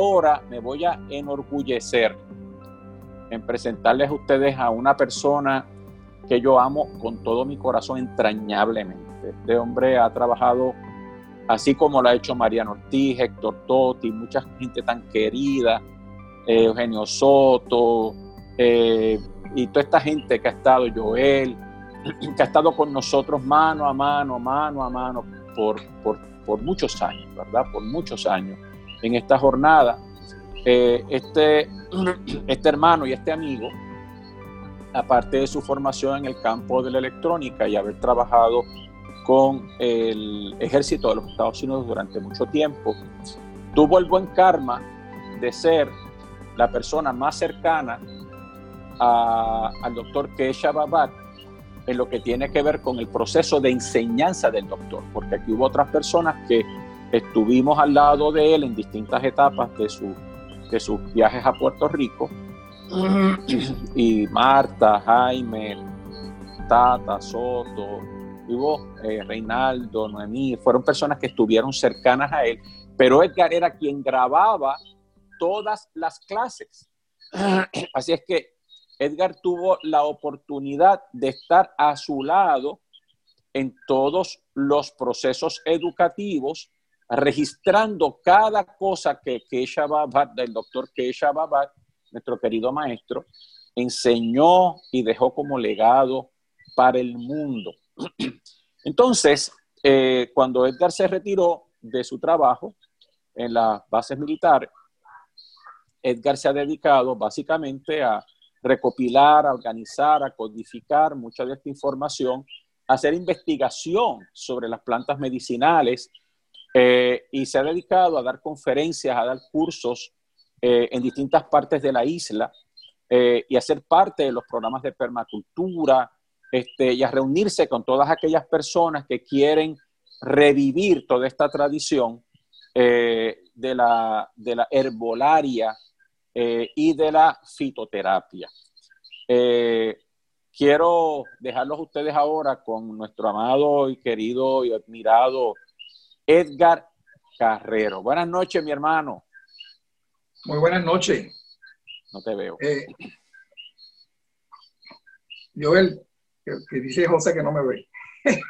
ahora me voy a enorgullecer en presentarles a ustedes a una persona que yo amo con todo mi corazón entrañablemente. Este hombre ha trabajado así como lo ha hecho Mariano Ortiz, Héctor Totti, mucha gente tan querida, eh, Eugenio Soto, eh, y toda esta gente que ha estado, Joel, que ha estado con nosotros mano a mano, mano a mano, por, por, muchos años, ¿verdad? Por muchos años en esta jornada. Eh, este, este hermano y este amigo, aparte de su formación en el campo de la electrónica y haber trabajado con el ejército de los Estados Unidos durante mucho tiempo, tuvo el buen karma de ser la persona más cercana al doctor Kesha Babat en lo que tiene que ver con el proceso de enseñanza del doctor, porque aquí hubo otras personas que estuvimos al lado de él en distintas etapas de, su, de sus viajes a Puerto Rico, y Marta, Jaime, Tata, Soto, hubo eh, Reinaldo, Noemí, fueron personas que estuvieron cercanas a él, pero Edgar era quien grababa todas las clases. Así es que Edgar tuvo la oportunidad de estar a su lado en todos los procesos educativos, registrando cada cosa que Keisha Babat, del doctor Keisha Babat, nuestro querido maestro, enseñó y dejó como legado para el mundo. Entonces, eh, cuando Edgar se retiró de su trabajo en las bases militares, Edgar se ha dedicado básicamente a recopilar, a organizar, a codificar mucha de esta información, a hacer investigación sobre las plantas medicinales eh, y se ha dedicado a dar conferencias, a dar cursos eh, en distintas partes de la isla eh, y a ser parte de los programas de permacultura este, y a reunirse con todas aquellas personas que quieren revivir toda esta tradición de, la, de la herbolaria eh, y de la fitoterapia. Eh, quiero dejarlos ustedes ahora con nuestro amado y querido y admirado Edgar Carrero. Buenas noches, mi hermano. Muy buenas noches. No te veo. Eh, Joel, que, dice José que no me ve.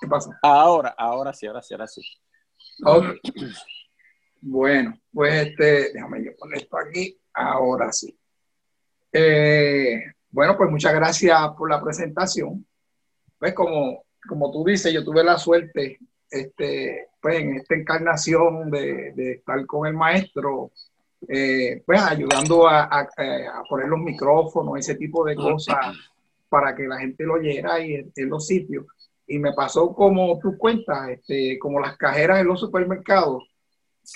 ¿Qué pasa? Ahora, ahora sí, ahora sí, ahora sí. Bueno, pues este, déjame yo poner esto aquí, ahora sí. Eh, bueno, pues muchas gracias por la presentación. Pues como, como tú dices, yo tuve la suerte este, pues en esta encarnación de, estar con el maestro, eh, pues ayudando a, poner los micrófonos, ese tipo de cosas para que la gente lo oyera y en, los sitios. Y me pasó como tú cuentas, este, como las cajeras en los supermercados,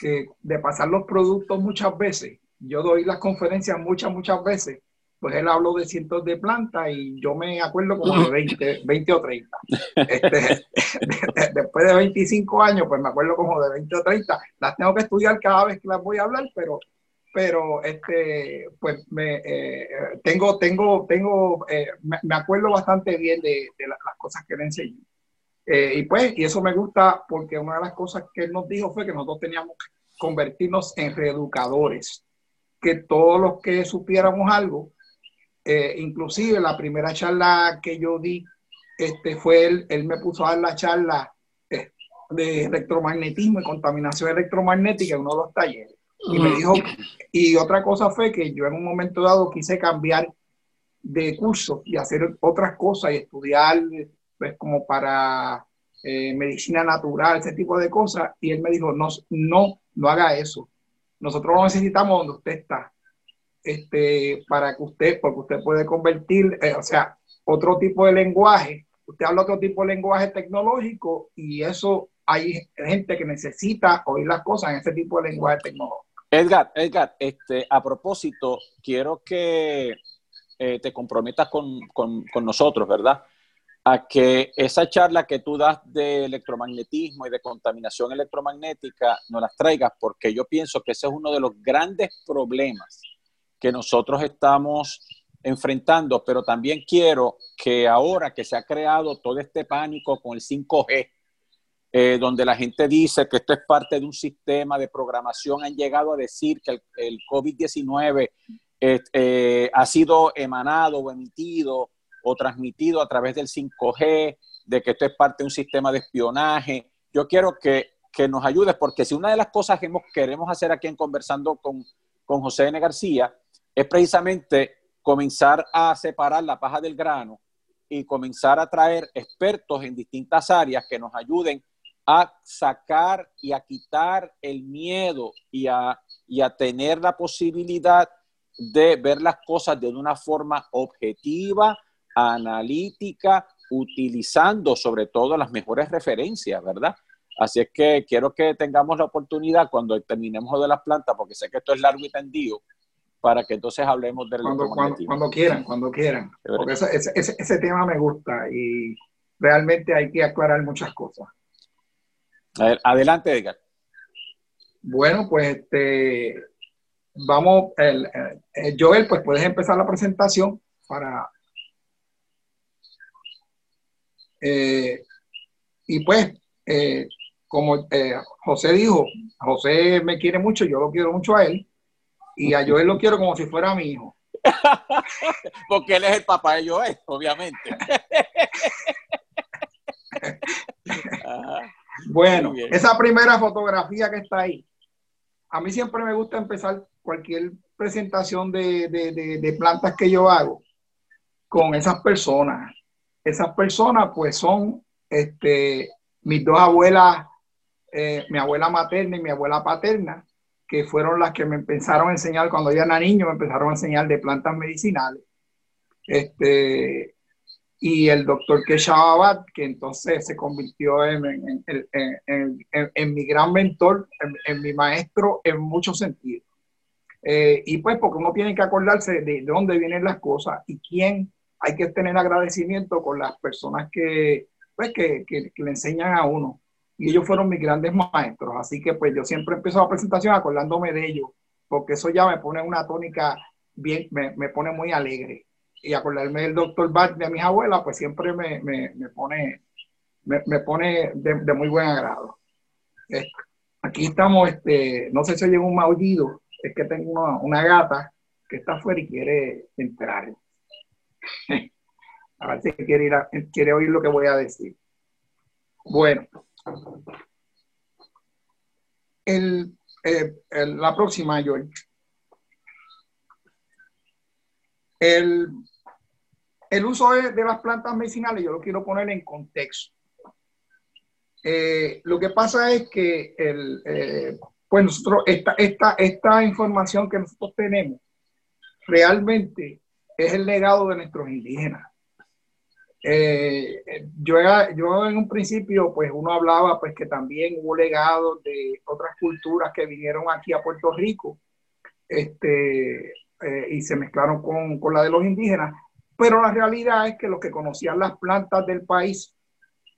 que de pasar los productos muchas veces, yo doy las conferencias muchas, muchas veces, pues él habló de cientos de plantas y yo me acuerdo como de 20, 20 o 30. Este, después de 25 años, pues me acuerdo como de 20 o 30. Las tengo que estudiar cada vez que las voy a hablar, pero, pero este, pues me, eh, tengo, tengo, tengo, eh, me, acuerdo bastante bien de, las cosas que le enseñé. Eh, y pues, y eso me gusta porque una de las cosas que él nos dijo fue que nosotros teníamos que convertirnos en reeducadores, que todos los que supiéramos algo, eh, inclusive la primera charla que yo di, este, fue él, él me puso a dar la charla eh, de electromagnetismo y contaminación electromagnética en uno de los talleres. Y me dijo, y otra cosa fue que yo en un momento dado quise cambiar de curso y hacer otras cosas y estudiar pues como para eh, medicina natural, ese tipo de cosas, y él me dijo, no, no, no haga eso. Nosotros lo necesitamos donde usted está, este, para que usted, porque usted puede convertir, eh, o sea, otro tipo de lenguaje, usted habla otro tipo de lenguaje tecnológico y eso hay gente que necesita oír las cosas en ese tipo de lenguaje tecnológico. Edgar, Edgar, este, a propósito, quiero que eh, te comprometas con, con, con nosotros, ¿verdad? a que esa charla que tú das de electromagnetismo y de contaminación electromagnética nos las traigas, porque yo pienso que ese es uno de los grandes problemas que nosotros estamos enfrentando, pero también quiero que ahora que se ha creado todo este pánico con el 5G, eh, donde la gente dice que esto es parte de un sistema de programación, han llegado a decir que el, COVID-19 eh, ha sido emanado o emitido o transmitido a través del 5G, de que esto es parte de un sistema de espionaje. Yo quiero que, nos ayudes, porque si una de las cosas que queremos hacer aquí en Conversando con, con José N. García es precisamente comenzar a separar la paja del grano y comenzar a traer expertos en distintas áreas que nos ayuden a sacar y a quitar el miedo y a, y a tener la posibilidad de ver las cosas de una forma objetiva, analítica, utilizando sobre todo las mejores referencias, ¿verdad? Así es que quiero que tengamos la oportunidad cuando terminemos de las plantas, porque sé que esto es largo y tendido, para que entonces hablemos del cuando, cuando, cuando, quieran, cuando quieran. Porque ese, ese, tema me gusta y realmente hay que aclarar muchas cosas. adelante, Edgar. Bueno, pues este, vamos, el, Joel, pues puedes empezar la presentación para... Eh, y pues, eh, como eh, José dijo, José me quiere mucho, yo lo quiero mucho a él, y a Joel lo quiero como si fuera mi hijo. Porque él es el papá de Joel, obviamente. bueno, esa primera fotografía que está ahí, a mí siempre me gusta empezar cualquier presentación de, plantas que yo hago con esas personas. Esas personas pues son este, mis dos abuelas, eh, mi abuela materna y mi abuela paterna, que fueron las que me empezaron a enseñar cuando yo era niño, me empezaron a enseñar de plantas medicinales. Este, y el doctor Keshaw que entonces se convirtió en, en, mi gran mentor, en, mi maestro en muchos sentidos. Eh, y pues porque uno tiene que acordarse de, dónde vienen las cosas y quién hay que tener agradecimiento con las personas que, pues, que, que, le enseñan a uno. Y ellos fueron mis grandes maestros. Así que pues yo siempre empiezo la presentación acordándome de ellos, porque eso ya me pone una tónica bien, me, me pone muy alegre. Y acordarme del doctor Bach de mis abuelas, pues siempre me, me, me pone, me, pone de, muy buen agrado. aquí estamos, este, no sé si oyen un maullido, es que tengo una, una gata que está afuera y quiere entrar. a ver si quiere, ir a, quiere oír lo que voy a decir. Bueno, el, eh, la próxima, Joel. El, el uso de, las plantas medicinales, yo lo quiero poner en contexto. Eh, lo que pasa es que el, eh, pues nosotros, esta, esta, esta información que nosotros tenemos realmente es el legado de nuestros indígenas. Eh, yo, yo en un principio, pues uno hablaba pues que también hubo legados de otras culturas que vinieron aquí a Puerto Rico este, eh, y se mezclaron con, con la de los indígenas, pero la realidad es que los que conocían las plantas del país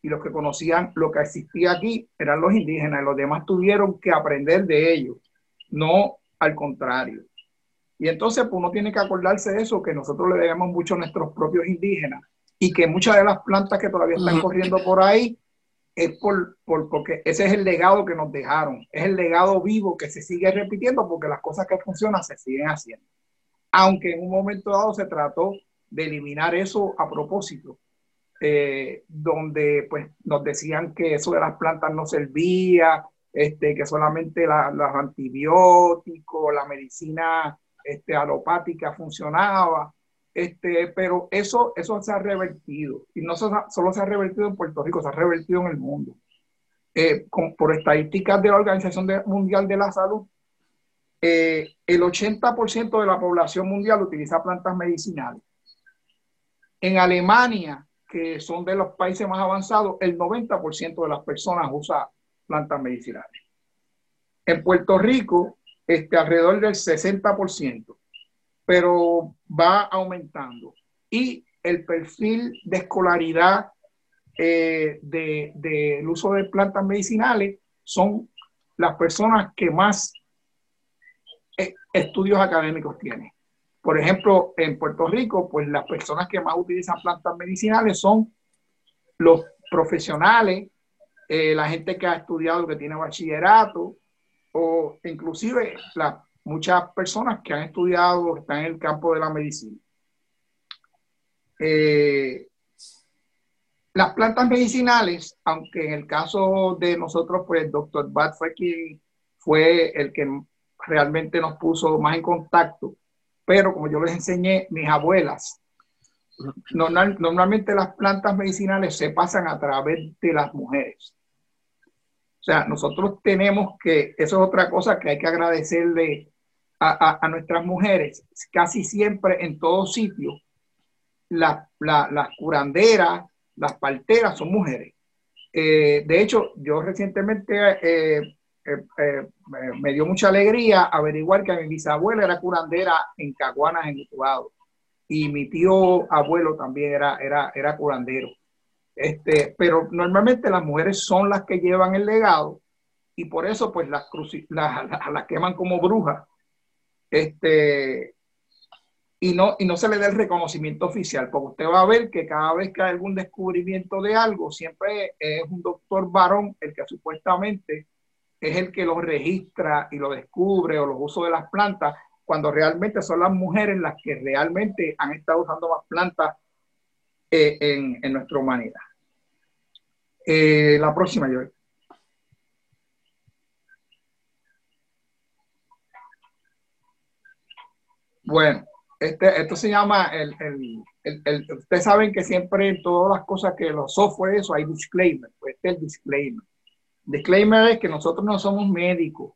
y los que conocían lo que existía aquí eran los indígenas y los demás tuvieron que aprender de ellos, no al contrario. Y entonces pues, uno tiene que acordarse de eso, que nosotros le debemos mucho a nuestros propios indígenas y que muchas de las plantas que todavía están corriendo por ahí es por, por, porque ese es el legado que nos dejaron, es el legado vivo que se sigue repitiendo porque las cosas que funcionan se siguen haciendo. Aunque en un momento dado se trató de eliminar eso a propósito, eh, donde pues nos decían que eso de las plantas no servía, este, que solamente los antibióticos, la medicina este, alopática funcionaba. Este, pero eso, eso se ha revertido y no solo se ha revertido en Puerto Rico, se ha revertido en el mundo. Eh, por estadísticas de la Organización Mundial de la Salud, eh, el 80% de la población mundial utiliza plantas medicinales. En Alemania, que son de los países más avanzados, el 90% de las personas usa plantas medicinales. En Puerto Rico, este, alrededor del 60% pero va aumentando. Y el perfil de escolaridad eh, del de, uso de plantas medicinales son las personas que más eh, estudios académicos tienen. Por ejemplo, en Puerto Rico, pues las personas que más utilizan plantas medicinales son los profesionales eh, la gente que ha estudiado, que tiene bachillerato, o inclusive muchas personas que han estudiado, están en el campo de la medicina. Eh, las plantas medicinales, aunque en el caso de nosotros, pues el doctor Bat fue quien fue el que realmente nos puso más en contacto, pero como yo les enseñé, mis abuelas, normalmente las plantas medicinales se pasan a través de las mujeres. O sea, nosotros tenemos que, eso es otra cosa que hay que agradecerle a, nuestras mujeres, casi siempre en todos sitios, las curanderas, las parteras son mujeres. Eh, de hecho, yo recientemente eh, eh, me dio mucha alegría averiguar que mi bisabuela era curandera en Caguanas, en Utuado, y mi tío abuelo también era, era, era curandero. Este, pero normalmente las mujeres son las que llevan el legado y por eso pues las, las, queman como brujas. Este, y no, y no se le da el reconocimiento oficial, porque usted va a ver que cada vez que hay algún descubrimiento de algo, siempre es un doctor varón el que supuestamente es el que lo registra y lo descubre o los usos de las plantas, cuando realmente son las mujeres las que realmente han estado usando más plantas eh, en, nuestra humanidad. Eh, la próxima, yo. Bueno, este, esto se llama el, ustedes saben que siempre en todas las cosas que los software eso hay disclaimer, pues este es el disclaimer. Disclaimer es que nosotros no somos médicos.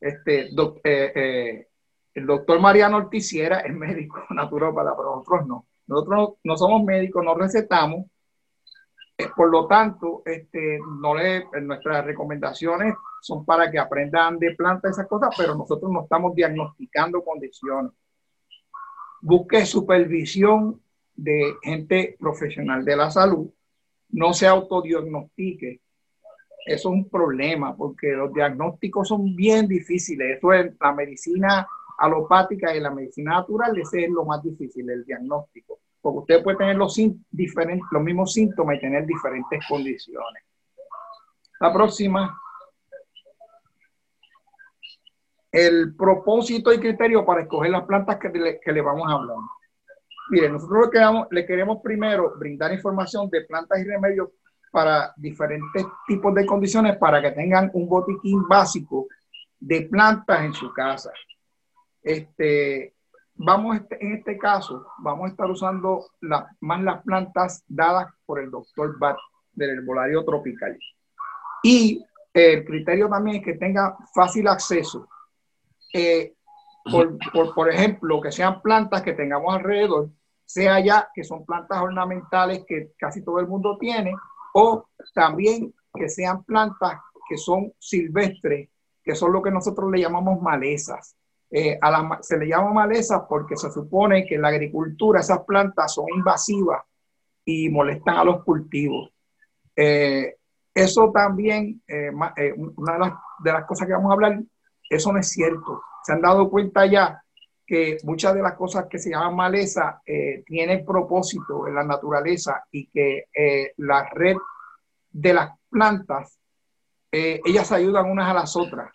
Este, eh, eh, el doctor Mariano Ortiz es médico naturópata, pero nosotros no. Nosotros no, somos médicos, no recetamos. Eh, por lo tanto, este, le, nuestras recomendaciones son para que aprendan de plantas esas cosas, pero nosotros no estamos diagnosticando condiciones. Busque supervisión de gente profesional de la salud, no se autodiagnostique. Eso es un problema porque los diagnósticos son bien difíciles. Eso es la medicina alopática y la medicina natural, ese es lo más difícil, el diagnóstico. Porque usted puede tener los, diferentes, los mismos síntomas y tener diferentes condiciones. La próxima. El propósito y criterio para escoger las plantas que le, que le vamos a hablar. Mire, nosotros le queremos, primero brindar información de plantas y remedios para diferentes tipos de condiciones para que tengan un botiquín básico de plantas en su casa. Este, vamos este, en este caso, vamos a estar usando más las plantas dadas por el doctor Bat del herbolario tropical. Y el criterio también es que tenga fácil acceso. Eh, por, por, ejemplo, que sean plantas que tengamos alrededor, sea ya que son plantas ornamentales que casi todo el mundo tiene, o también que sean plantas que son silvestres, que son lo que nosotros le llamamos malezas. Eh, a se le llama malezas porque se supone que en la agricultura esas plantas son invasivas y molestan a los cultivos. Eh, eso también, eh, una de las, de las cosas que vamos a hablar, eso no es cierto. Se han dado cuenta ya que muchas de las cosas que se llaman maleza eh, tienen propósito en la naturaleza y que eh, la red de las plantas, eh, ellas ayudan unas a las otras.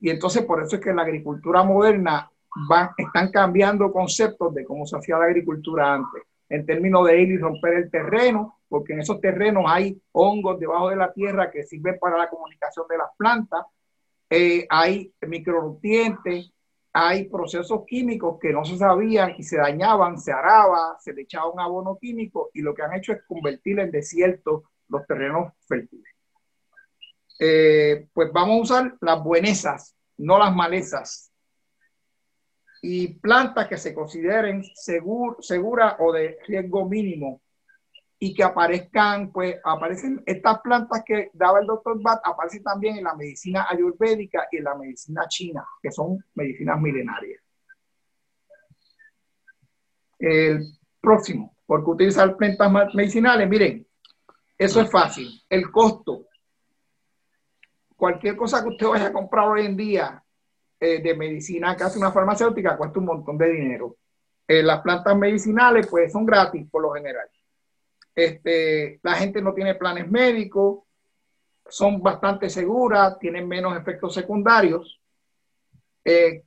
Y entonces por eso es que la agricultura moderna están cambiando conceptos de cómo se hacía la agricultura antes, en términos de ir y romper el terreno, porque en esos terrenos hay hongos debajo de la tierra que sirven para la comunicación de las plantas, hay micronutrientes, hay procesos químicos que no se sabían y se dañaban, se araba, se le echaba un abono químico y lo que han hecho es convertir en desierto los terrenos fértiles. Eh, pues vamos a usar las buenesas, no las malezas. Y plantas que se consideren seguras o de riesgo mínimo y que aparezcan, pues aparecen estas plantas que daba el doctor Bat, aparecen también en la medicina ayurvédica y en la medicina china, que son medicinas milenarias. El próximo, ¿por qué utilizar plantas medicinales? Miren, eso es fácil. El costo. Cualquier cosa que usted vaya a comprar hoy en día eh, de medicina que hace una farmacéutica cuesta un montón de dinero. Eh, las plantas medicinales, pues, son gratis por lo general este, la gente no tiene planes médicos, son bastante seguras, tienen menos efectos secundarios. Eh,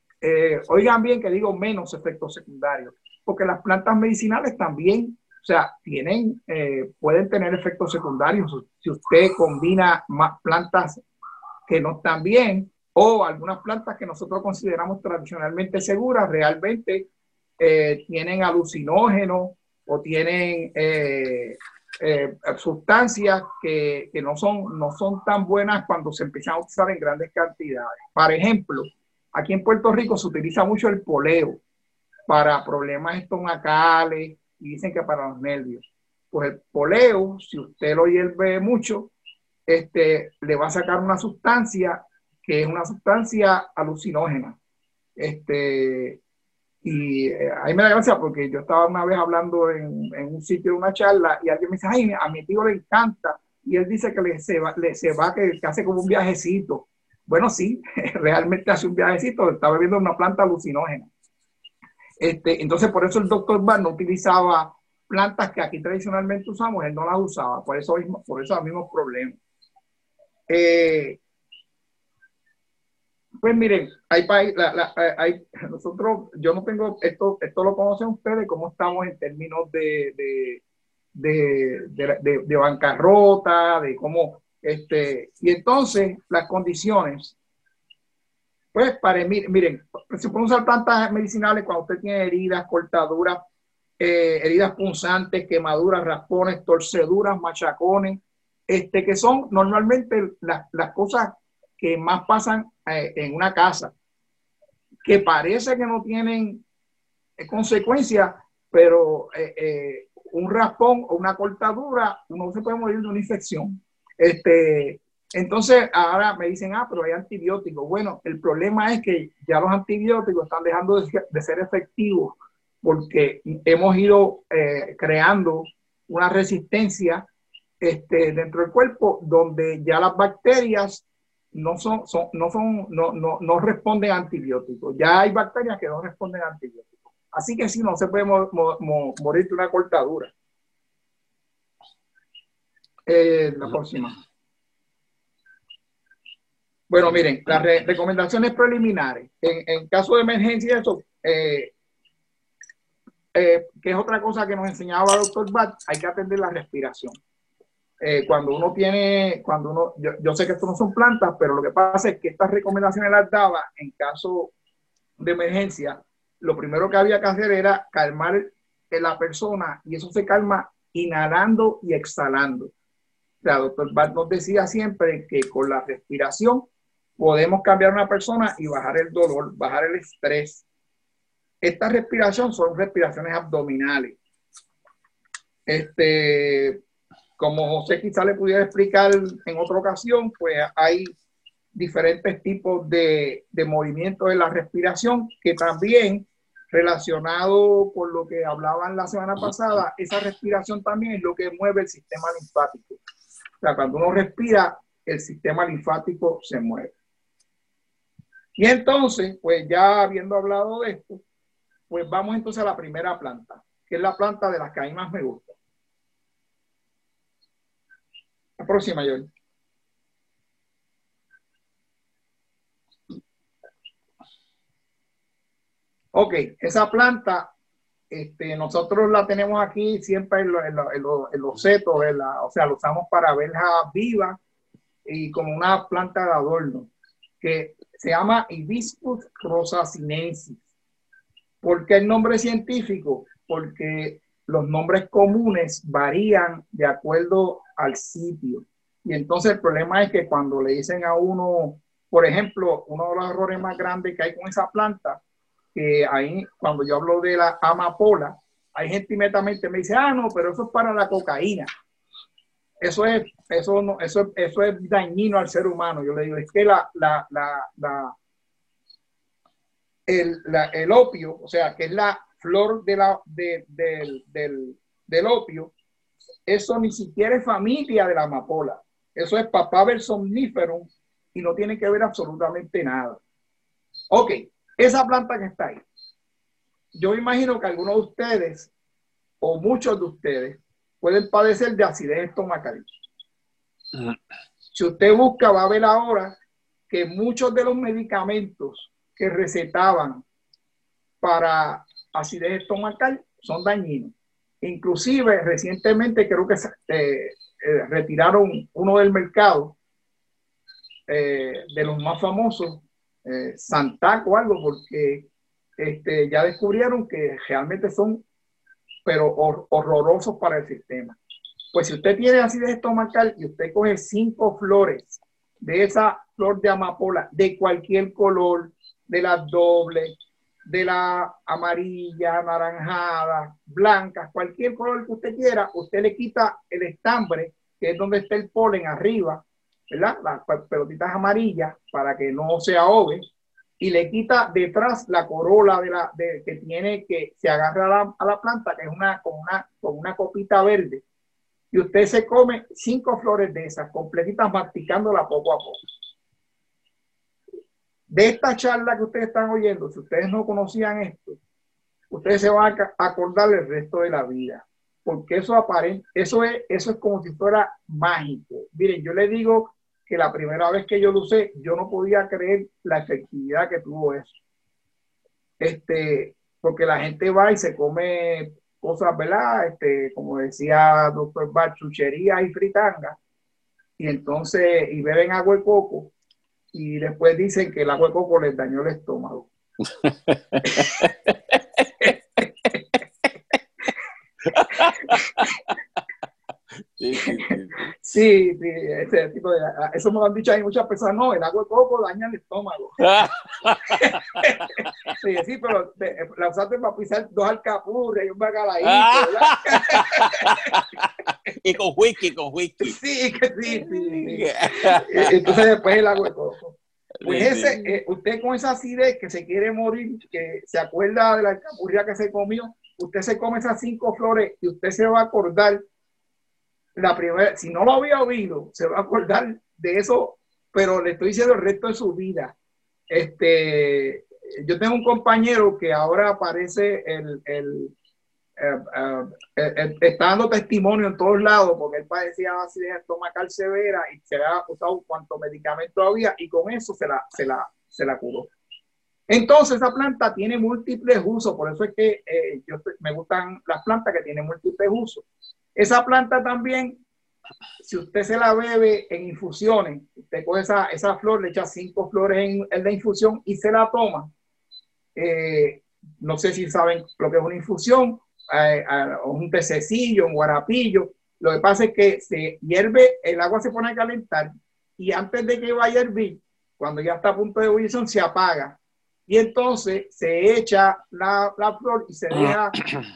oigan bien que digo menos efectos secundarios, porque las plantas medicinales también, o sea, tienen, pueden tener efectos secundarios. Si usted combina más plantas que no están bien o algunas plantas que nosotros consideramos tradicionalmente seguras, realmente tienen alucinógenos o tienen eh, sustancias que, que, no, son, no son tan buenas cuando se empiezan a usar en grandes cantidades. Por ejemplo, aquí en Puerto Rico se utiliza mucho el poleo para problemas estomacales y dicen que para los nervios. Pues el poleo, si usted lo hierve mucho, este, le va a sacar una sustancia que es una sustancia alucinógena. Este, y eh, ahí me da gracia porque yo estaba una vez hablando en, en, un sitio de una charla y alguien me dice, ay, a mi tío le encanta. Y él dice que le se va, le, se va que, hace como un viajecito. Bueno, sí, realmente hace un viajecito, está bebiendo una planta alucinógena. Este, entonces, por eso el doctor Bar no utilizaba plantas que aquí tradicionalmente usamos, él no las usaba, por eso, por eso los mismos problemas. Eh, pues miren, hay, eh, hay, nosotros, yo no tengo, esto, esto lo conocen ustedes, cómo estamos en términos de, de, de, bancarrota, de cómo, este, y entonces las condiciones, pues para, miren, se pueden usar plantas medicinales cuando usted tiene heridas, cortaduras, eh, heridas punzantes, quemaduras, raspones, torceduras, machacones, este, que son normalmente las, las cosas que más pasan eh, en una casa, que parece que no tienen eh, consecuencias, pero eh, un raspón o una cortadura, uno se puede morir de una infección. Este, entonces, ahora me dicen, ah, pero hay antibióticos. Bueno, el problema es que ya los antibióticos están dejando de, ser efectivos porque hemos ido creando una resistencia este, dentro del cuerpo donde ya las bacterias no son, no son, no, no, no responden a antibióticos. Ya hay bacterias que no responden a antibióticos. Así que sí, no se puede morir de una cortadura. Eh, la próxima. Bueno, miren, las recomendaciones preliminares. En, en, caso de emergencia, eso, eh, eh, que es otra cosa que nos enseñaba el doctor Bat, hay que atender la respiración. Eh, cuando uno tiene, cuando uno, yo, sé que esto no son plantas, pero lo que pasa es que estas recomendaciones las daba en caso de emergencia. Lo primero que había que hacer era calmar a la persona y eso se calma inhalando y exhalando. Sea, doctor Bart nos decía siempre que con la respiración podemos cambiar a una persona y bajar el dolor, bajar el estrés. Esta respiración son respiraciones abdominales. Este, como José quizá le pudiera explicar en otra ocasión, pues hay diferentes tipos de, de movimientos de la respiración que también relacionado con lo que hablaban la semana pasada, esa respiración también es lo que mueve el sistema linfático. O sea, cuando uno respira, el sistema linfático se mueve. Y entonces, pues ya habiendo hablado de esto, pues vamos entonces a la primera planta, que es la planta de las que a mí más me gusta. Próxima, Joel. Ok, esa planta, este, nosotros la tenemos aquí siempre en, los setos, o sea, lo usamos para verla viva y como una planta de adorno, que se llama Hibiscus rosacinensis. ¿Por qué el nombre científico? Porque los nombres comunes varían de acuerdo al sitio. Y entonces el problema es que cuando le dicen a uno, por ejemplo, uno de los errores más grandes que hay con esa planta, que ahí cuando yo hablo de la amapola, hay gente inmediatamente me dice, ah, no, pero eso es para la cocaína. Eso es, eso no, eso, eso es dañino al ser humano. Yo le digo, es que la, la, la, la el, el, opio, o sea, que es la flor de la, de, del, del, del opio, eso ni siquiera es familia de la amapola. Eso es papá somnífero y no tiene que ver absolutamente nada. Ok, esa planta que está ahí. Yo imagino que algunos de ustedes o muchos de ustedes pueden padecer de acidez estomacal. Si usted busca, va a ver ahora que muchos de los medicamentos que recetaban para acidez estomacal son dañinos. Inclusive recientemente creo que eh, eh, retiraron uno del mercado eh, de los más famosos, Santac o algo, porque este, ya descubrieron que realmente son pero horrorosos para el sistema. Pues si usted tiene acidez estomacal y usted coge cinco flores de esa flor de amapola de cualquier color, de las dobles, de la amarilla, anaranjada, blanca, cualquier color que usted quiera, usted le quita el estambre, que es donde está el polen arriba, ¿verdad? Las pelotitas amarillas para que no se ahogue y le quita detrás la corola de la, de, que tiene que se agarra a la, planta, que es una con, una con una copita verde. Y usted se come cinco flores de esas, completitas, masticándola poco a poco. De esta charla que ustedes están oyendo, si ustedes no conocían esto, ustedes se van a acordar el resto de la vida, porque eso aparente, eso es, eso es como si fuera mágico. Miren, yo le digo que la primera vez que yo lo usé, yo no podía creer la efectividad que tuvo eso. Este, porque la gente va y se come cosas, ¿verdad? Este, como decía doctor Bach, chucherías y fritangas, y entonces, y beben agua de coco, y después dicen que el agua de coco les dañó el estómago. Sí, sí, sí. ese tipo de, eso me lo han dicho ahí muchas personas. No, el agua de coco daña el estómago. sí, sí, pero la usaste para pisar dos alcapurres y un bacalaíto, y con whisky, con whisky. Sí, que sí, sí, Entonces después el agua de coco. Pues ese, eh, usted con esa acidez que se quiere morir, que se acuerda de la alcapurria que se comió, usted se come esas cinco flores y usted se va a acordar la primera, si no lo había oído, se va a acordar de eso, pero le estoy diciendo el resto de su vida. Este, yo tengo un compañero que ahora aparece el, el, eh, eh, está dando testimonio en todos lados porque él padecía acidez estomacal severa y se había usado cuanto medicamento había y con eso se la, se la, se la curó. Entonces, esa planta tiene múltiples usos, por eso es que eh, yo, me gustan las plantas que tienen múltiples usos. Esa planta también, si usted se la bebe en infusiones, usted coge esa, esa flor, le echa cinco flores en, en la infusión y se la toma. Eh, no sé si saben lo que es una infusión, eh, un pececillo, un guarapillo. Lo que pasa es que se hierve, el agua se pone a calentar y antes de que vaya a hervir, cuando ya está a punto de ebullición, se apaga y entonces se echa la, la flor y se deja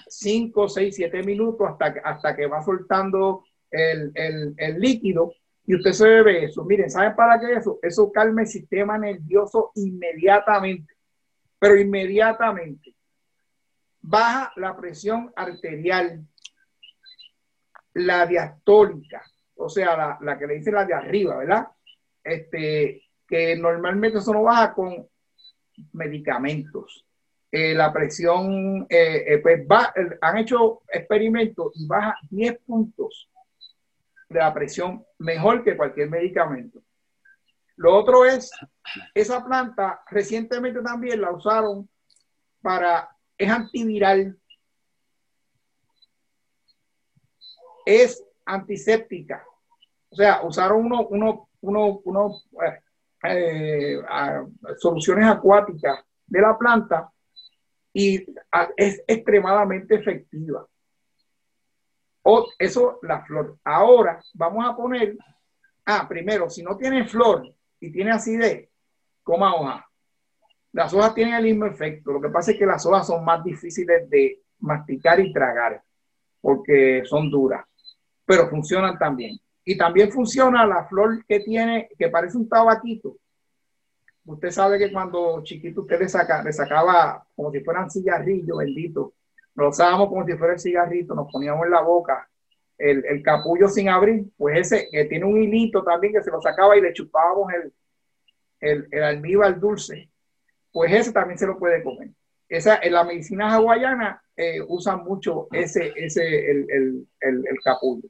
5, 6, 7 minutos hasta que, hasta que va soltando el, el, el, líquido y usted se bebe eso. Miren, ¿saben para qué eso? Eso calma el sistema nervioso inmediatamente, pero inmediatamente. Baja la presión arterial, la diastólica, o sea, la, la que le dice la de arriba, ¿verdad? Este, que normalmente eso no baja con medicamentos. Eh, la presión, eh, eh, pues va, han hecho experimentos y baja 10 puntos de la presión mejor que cualquier medicamento. Lo otro es, esa planta recientemente también la usaron para, es antiviral, es antiséptica. O sea, usaron uno, uno, uno, uno eh, soluciones acuáticas de la planta y es extremadamente efectiva. O, eso, la flor. Ahora vamos a poner, ah, primero, si no tiene flor y tiene acidez, coma hoja. Las hojas tienen el mismo efecto. Lo que pasa es que las hojas son más difíciles de masticar y tragar porque son duras, pero funcionan también. Y también funciona la flor que tiene, que parece un tabaquito. Usted sabe que cuando chiquito usted le, saca, le sacaba como si fueran cigarrillos, bendito. Lo usábamos como si fuera el cigarrito, nos poníamos en la boca el, el capullo sin abrir. Pues ese que tiene un hilito también que se lo sacaba y le chupábamos el, el, el almíbar dulce. Pues ese también se lo puede comer. Esa, en la medicina hawaiana eh, usan mucho ese, ese el, el, el, capullo.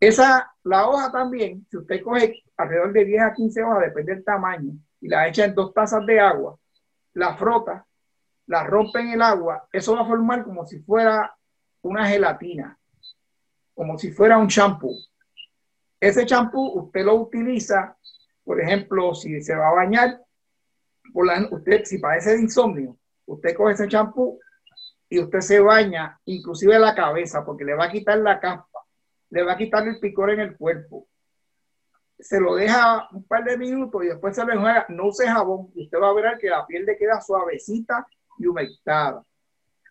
Esa, la hoja también, si usted coge alrededor de 10 a 15 hojas, depende del tamaño, y la echa en dos tazas de agua, la frota, la rompe en el agua, eso va a formar como si fuera una gelatina, como si fuera un champú. Ese champú usted lo utiliza, por ejemplo, si se va a bañar, por la, usted si padece de insomnio, usted coge ese champú y usted se baña, inclusive la cabeza, porque le va a quitar la caspa, le va a quitar el picor en el cuerpo. Se lo deja un par de minutos y después se lo juega. No use jabón y usted va a ver que la piel le queda suavecita y humectada.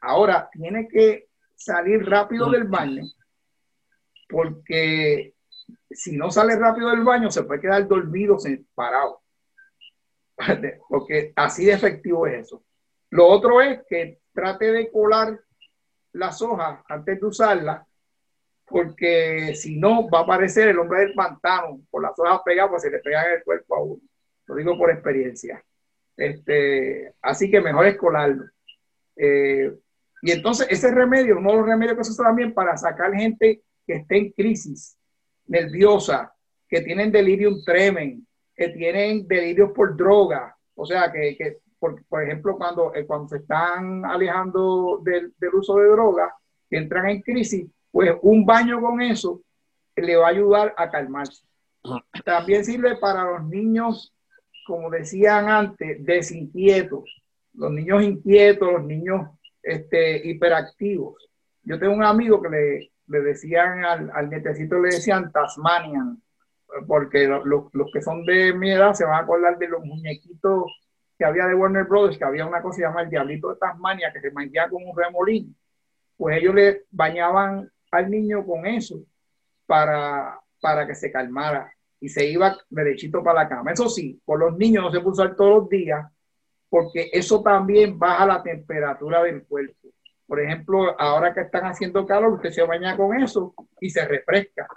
Ahora, tiene que salir rápido del baño porque si no sale rápido del baño se puede quedar dormido parado. Porque así de efectivo es eso. Lo otro es que trate de colar las hojas antes de usarlas, porque si no va a aparecer el hombre del pantano con las hojas pegadas, pues se le pegan el cuerpo a uno. Lo digo por experiencia. Este, así que mejor es colarlo. Eh, y entonces ese remedio, uno de los remedios que se usa también para sacar gente que esté en crisis, nerviosa, que tienen delirium tremen, que tienen delirios por droga, o sea, que, que por, por, ejemplo, cuando, eh, cuando se están alejando del, del uso de drogas, que entran en crisis, pues un baño con eso le va a ayudar a calmarse. También sirve para los niños, como decían antes, desinquietos, los niños inquietos, los niños este, hiperactivos. Yo tengo un amigo que le, le decían al, al nietecito, le decían Tasmanian, porque los que son de mi edad se van a acordar de los muñequitos que había de Warner Brothers, que había una cosa llamada el Diablito de Tasmania, que se manchaba con un remolín. Pues ellos le bañaban al niño con eso para, para que se calmara y se iba derechito para la cama. Eso sí, por los niños no se puede usar todos los días, porque eso también baja la temperatura del cuerpo. Por ejemplo, ahora que están haciendo calor, usted se baña con eso y se refresca.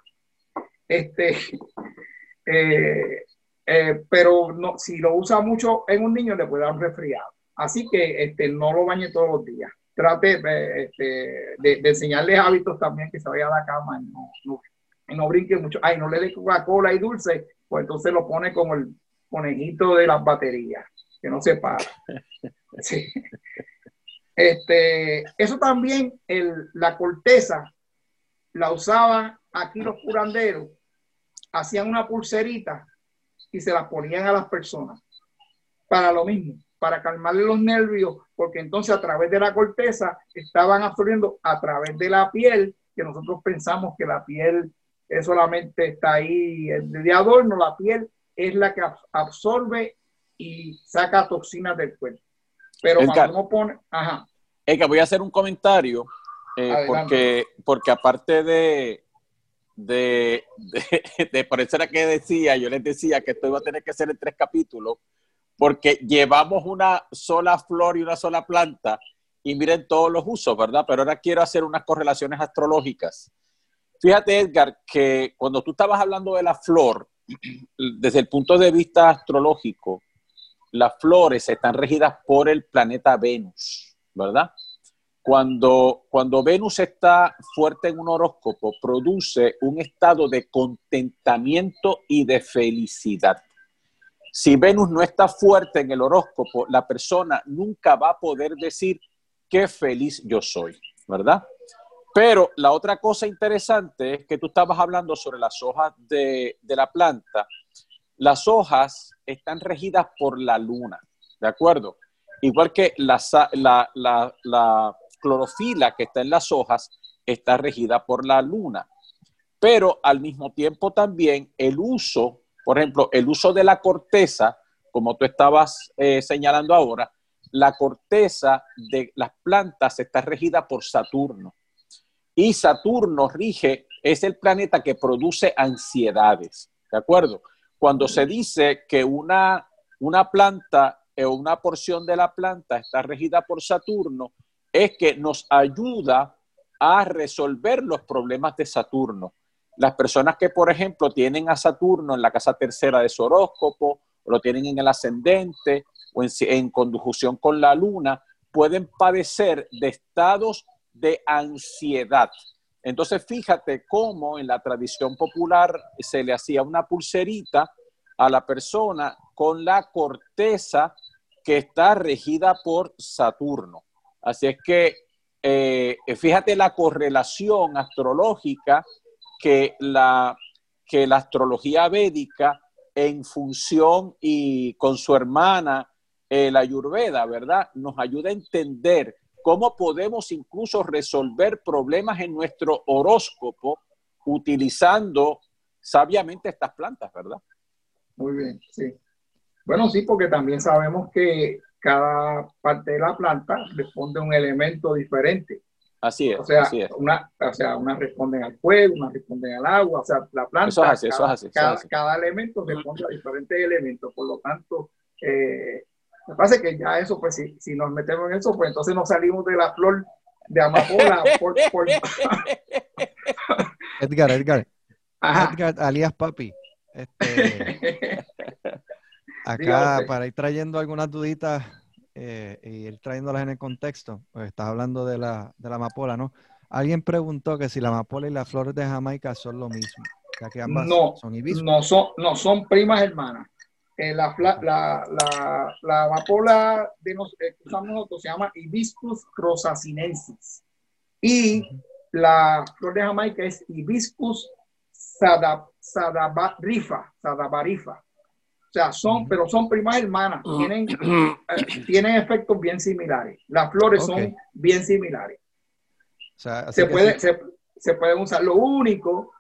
Este, eh, eh, pero no, si lo usa mucho en un niño le puede dar un resfriado. Así que este, no lo bañe todos los días. Trate eh, este, de, de, enseñarles hábitos también que se vaya a la cama y no, no, no brinque mucho. Ay, no le dé Coca-Cola y dulce, pues entonces lo pone como el conejito de las baterías, que no se para. Sí. Este, eso también, el, la corteza la usaban aquí los curanderos, hacían una pulserita y se las ponían a las personas para lo mismo, para calmarle los nervios, porque entonces a través de la corteza estaban absorbiendo a través de la piel, que nosotros pensamos que la piel es solamente está ahí de adorno, la piel es la que absorbe y saca toxinas del cuerpo. Pero cuando uno pone, ajá. que voy a hacer un comentario, eh, porque, porque aparte de, de, de, por eso era que decía, yo les decía que esto iba a tener que ser en tres capítulos, porque llevamos una sola flor y una sola planta y miren todos los usos, ¿verdad? Pero ahora quiero hacer unas correlaciones astrológicas. Fíjate, Edgar, que cuando tú estabas hablando de la flor, desde el punto de vista astrológico, las flores están regidas por el planeta Venus, ¿verdad? Cuando, cuando Venus está fuerte en un horóscopo, produce un estado de contentamiento y de felicidad. Si Venus no está fuerte en el horóscopo, la persona nunca va a poder decir qué feliz yo soy, ¿verdad? Pero la otra cosa interesante es que tú estabas hablando sobre las hojas de, de la planta. Las hojas están regidas por la luna, ¿de acuerdo? Igual que la, la, la, clorofila que está en las hojas está regida por la luna. Pero al mismo tiempo también el uso, por ejemplo, el uso de la corteza, como tú estabas eh, señalando ahora, la corteza de las plantas está regida por Saturno. Y Saturno rige, es el planeta que produce ansiedades, ¿de acuerdo? Cuando se dice que una, una planta o una porción de la planta está regida por Saturno, es que nos ayuda a resolver los problemas de Saturno. Las personas que, por ejemplo, tienen a Saturno en la casa tercera de su horóscopo, o lo tienen en el ascendente o en, en conjunción con la luna, pueden padecer de estados de ansiedad. Entonces, fíjate cómo en la tradición popular se le hacía una pulserita a la persona con la corteza que está regida por Saturno. Así es que eh, fíjate la correlación astrológica que la, que la astrología védica en función y con su hermana, eh, la Ayurveda, ¿verdad? Nos ayuda a entender cómo podemos incluso resolver problemas en nuestro horóscopo utilizando sabiamente estas plantas, ¿verdad? Muy bien, sí. Bueno, sí, porque también sabemos que cada parte de la planta responde a un elemento diferente. Así es. O sea, así es. Una, o sea, unas responden al fuego, unas responden al agua, o sea, la planta, eso es así, cada, eso es así, cada, eso es así. cada, elemento responde a diferentes elementos, por lo tanto, eh, me parece que ya eso, pues si, si, nos metemos en eso, pues entonces nos salimos de la flor de amapola. por, por... Edgar, Edgar. Ajá. Edgar, alias Papi. Este, acá, para ir trayendo algunas duditas eh, y ir trayéndolas en el contexto, pues estás hablando de la, de la amapola, ¿no? Alguien preguntó que si la amapola y las flores de Jamaica son lo mismo, ya que ambas no, son hibiscus. No son, no son primas hermanas. Eh, la, la, la, la, amapola de nos, eh, que usamos nosotros se llama Hibiscus rosacinensis. Y la flor de Jamaica es Hibiscus sadab, sadabarifa, sadabarifa. O sea, son, pero son primas hermanas, tienen, eh, tienen efectos bien similares. Las flores okay. son bien similares. O sea, se, puede, sí. se, se pueden usar. Lo único,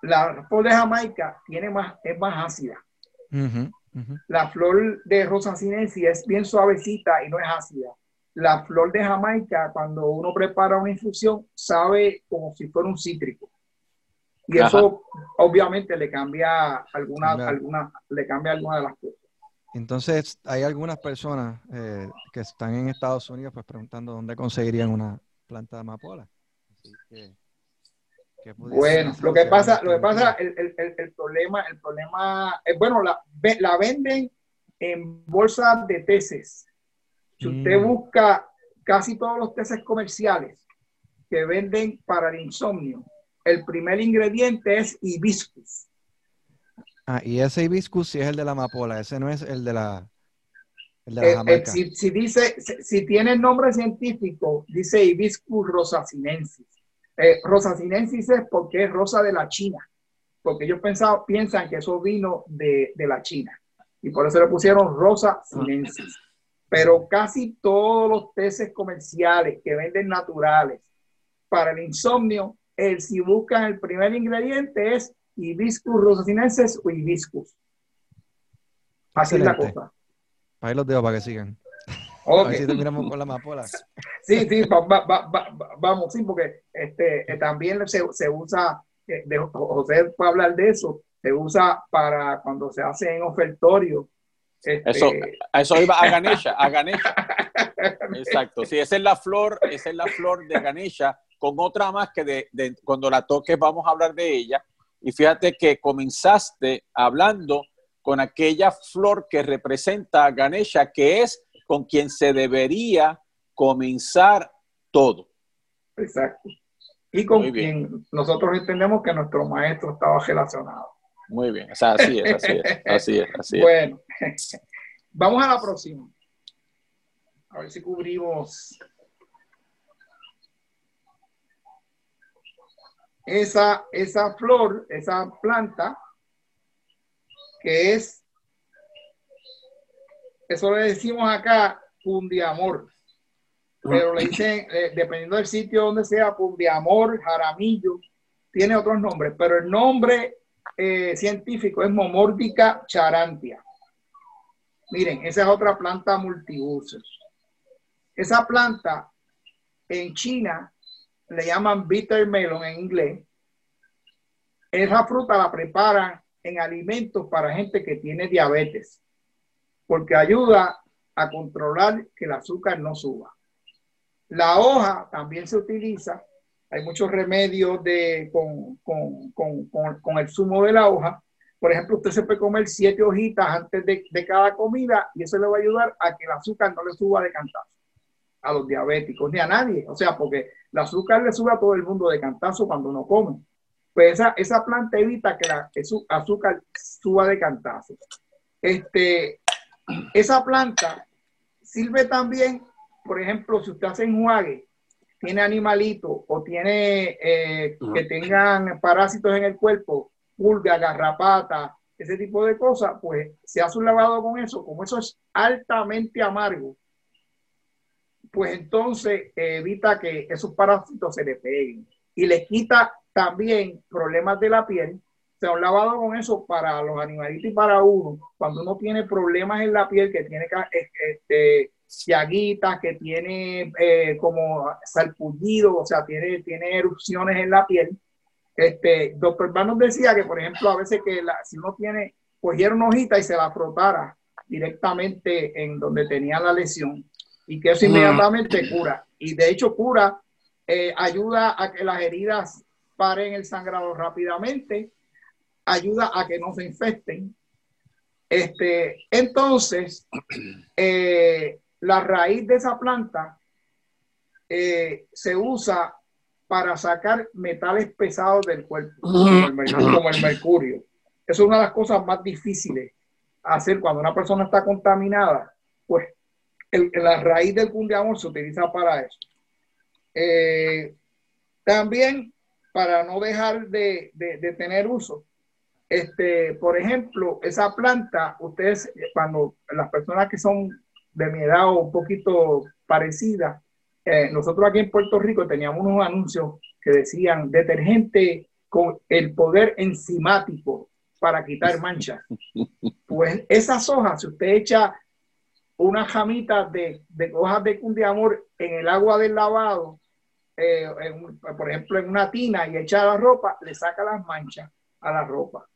la flor de Jamaica tiene más, es más ácida. Uh -huh, uh -huh. La flor de rosa sinensis es bien suavecita y no es ácida. La flor de Jamaica, cuando uno prepara una infusión, sabe como si fuera un cítrico. Y Ajá. eso obviamente le cambia alguna, alguna, le cambia alguna de las cosas. Entonces, hay algunas personas eh, que están en Estados Unidos pues preguntando dónde conseguirían una planta de amapola. Así que, bueno, lo que pasa, lo que pasa, el, el, el, problema, el problema, es, bueno, la, la venden en bolsas de teces. Si usted mm. busca casi todos los teces comerciales que venden para el insomnio, el primer ingrediente es hibiscus. Ah, y ese hibiscus sí es el de la amapola, ese no es el de la, el de la eh, eh, si, si, dice, si, si, tiene el nombre científico, dice hibiscus rosacinensis. Eh, rosacinensis es porque es rosa de la China, porque ellos pensado, piensan que eso vino de, de la China y por eso le pusieron rosa sinensis. Pero casi todos los teces comerciales que venden naturales para el insomnio, el, si buscan el primer ingrediente es hibiscus rosacinensis o hibiscus. Así es la cosa. Ahí los dejo para que sigan. Okay. A ver si terminamos con la amapola. Sí, sí, va, va, va, vamos, sí, porque este, eh, también se, se usa, eh, de, José puede hablar de eso, se usa para cuando se hace en ofertorio. Este... Eso, eso iba a Ganesha, a Ganesha. Exacto, sí, esa es la flor, esa es la flor de Ganesha, con otra más que de, de, cuando la toques vamos a hablar de ella. Y fíjate que comenzaste hablando con aquella flor que representa a Ganesha, que es con quien se debería comenzar todo. Exacto. Y con quien nosotros entendemos que nuestro maestro estaba relacionado. Muy bien, o sea, así es, así es, así es, así es. Bueno, vamos a la próxima. A ver si cubrimos esa, esa flor, esa planta, que es, eso le decimos acá, pundiamor. Pero le dicen, eh, dependiendo del sitio donde sea, pundiamor, jaramillo, tiene otros nombres, pero el nombre eh, científico es Momórdica charantia. Miren, esa es otra planta multiusos. Esa planta en China le llaman bitter melon en inglés. Esa fruta la preparan en alimentos para gente que tiene diabetes, porque ayuda a controlar que el azúcar no suba. La hoja también se utiliza hay muchos remedios de, con, con, con, con, el zumo de la hoja. Por ejemplo, usted se puede comer siete hojitas antes de, de, cada comida y eso le va a ayudar a que el azúcar no le suba de cantazo. A los diabéticos, ni a nadie. O sea, porque el azúcar le sube a todo el mundo de cantazo cuando uno come. Pues esa, esa planta evita que la azúcar suba de cantazo. Este, esa planta sirve también, por ejemplo, si usted hace enjuague, tiene animalitos o tiene eh, que tengan parásitos en el cuerpo, pulga, garrapata, ese tipo de cosas, pues se hace un lavado con eso, como eso es altamente amargo, pues entonces evita que esos parásitos se le peguen y le quita también problemas de la piel. Se ha lavado con eso para los animalitos y para uno, cuando uno tiene problemas en la piel, que tiene este, llaguitas, que tiene eh, como salpullido, o sea, tiene, tiene erupciones en la piel. Este, doctor Van decía que, por ejemplo, a veces que si uno tiene, cogiera una hojita y se la frotara directamente en donde tenía la lesión y que eso inmediatamente cura. Y de hecho cura, eh, ayuda a que las heridas paren el sangrado rápidamente, ayuda a que no se infecten. Este, entonces, eh, la raíz de esa planta eh, se usa para sacar metales pesados del cuerpo, como el, mercurio, Eso es una de las cosas más difíciles hacer cuando una persona está contaminada. Pues la raíz del cundiamor se utiliza para eso. Eh, también para no dejar de, de, tener uso. Este, por ejemplo, esa planta, ustedes, cuando las personas que son de mi edad o un poquito parecidas, eh, nosotros aquí en Puerto Rico teníamos unos anuncios que decían detergente con el poder enzimático para quitar manchas. Pues esas hojas, si usted echa una jamita de, de hojas de cundiamor en el agua del lavado, eh, por ejemplo, en una tina y echa la ropa, le saca las manchas a la ropa,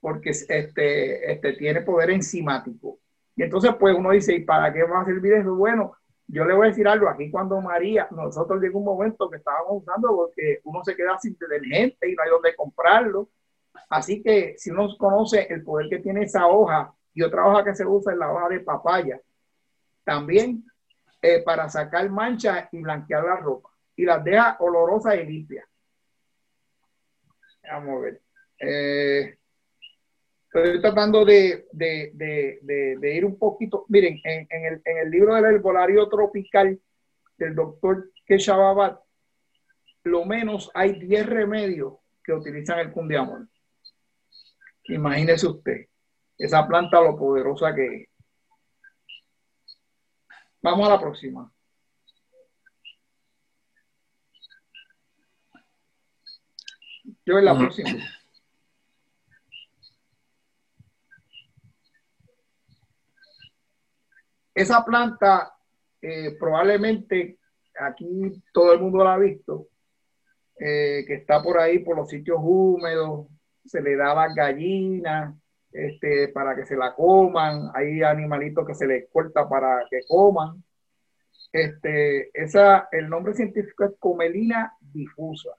porque este, este tiene poder enzimático. Y entonces, pues uno dice, ¿y para qué va a servir eso? Bueno, yo le voy a decir algo, aquí cuando María, nosotros llegó un momento que estábamos usando porque uno se queda sin detergente y no hay donde comprarlo. Así que si uno conoce el poder que tiene esa hoja y otra hoja que se usa es la hoja de papaya, también eh, para sacar manchas y blanquear la ropa y las deja olorosas y limpias. Vamos a ver. Eh, estoy tratando de, ir un poquito. Miren, en, el, libro del herbolario tropical del doctor Keshababat, lo menos hay 10 remedios que utilizan el cundiamol. Imagínese usted, esa planta lo poderosa que es. Vamos a la próxima. Yo en la próxima. Esa planta eh, probablemente aquí todo el mundo la ha visto, eh, que está por ahí por los sitios húmedos, se le da a gallinas este, para que se la coman, hay animalitos que se les corta para que coman. Este, esa, el nombre científico es comelina difusa.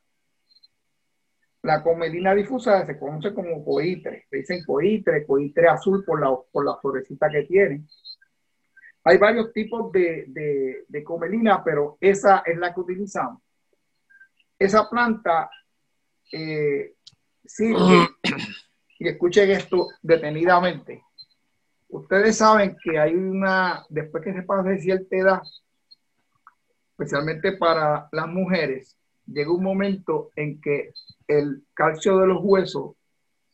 La comelina difusa se conoce como coitre, dicen coitre, coitre azul por la, por la florecita que tiene. Hay varios tipos de, de, comelina, pero esa es la que utilizamos. Esa planta eh, sirve, y escuchen esto detenidamente. Ustedes saben que hay una, después que se pasa de cierta edad, especialmente para las mujeres, llega un momento en que el calcio de los huesos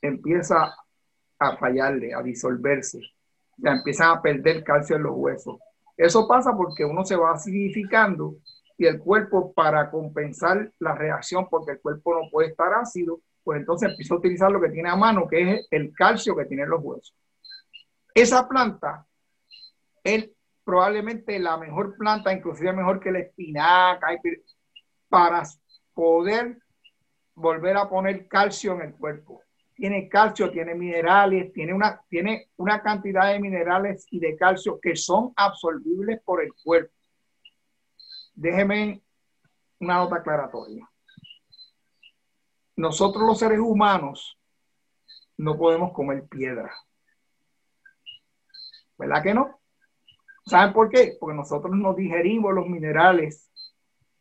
empieza a fallarle, a disolverse ya empiezan a perder calcio en los huesos. Eso pasa porque uno se va acidificando y el cuerpo para compensar la reacción, porque el cuerpo no puede estar ácido, pues entonces empieza a utilizar lo que tiene a mano, que es el calcio que tienen los huesos. Esa planta es probablemente la mejor planta, inclusive mejor que la espinaca, para poder volver a poner calcio en el cuerpo tiene calcio, tiene minerales, tiene una, tiene una cantidad de minerales y de calcio que son absorbibles por el cuerpo. Déjeme una nota aclaratoria. Nosotros los seres humanos no podemos comer piedra. ¿Verdad que no? ¿Saben por qué? Porque nosotros no digerimos los minerales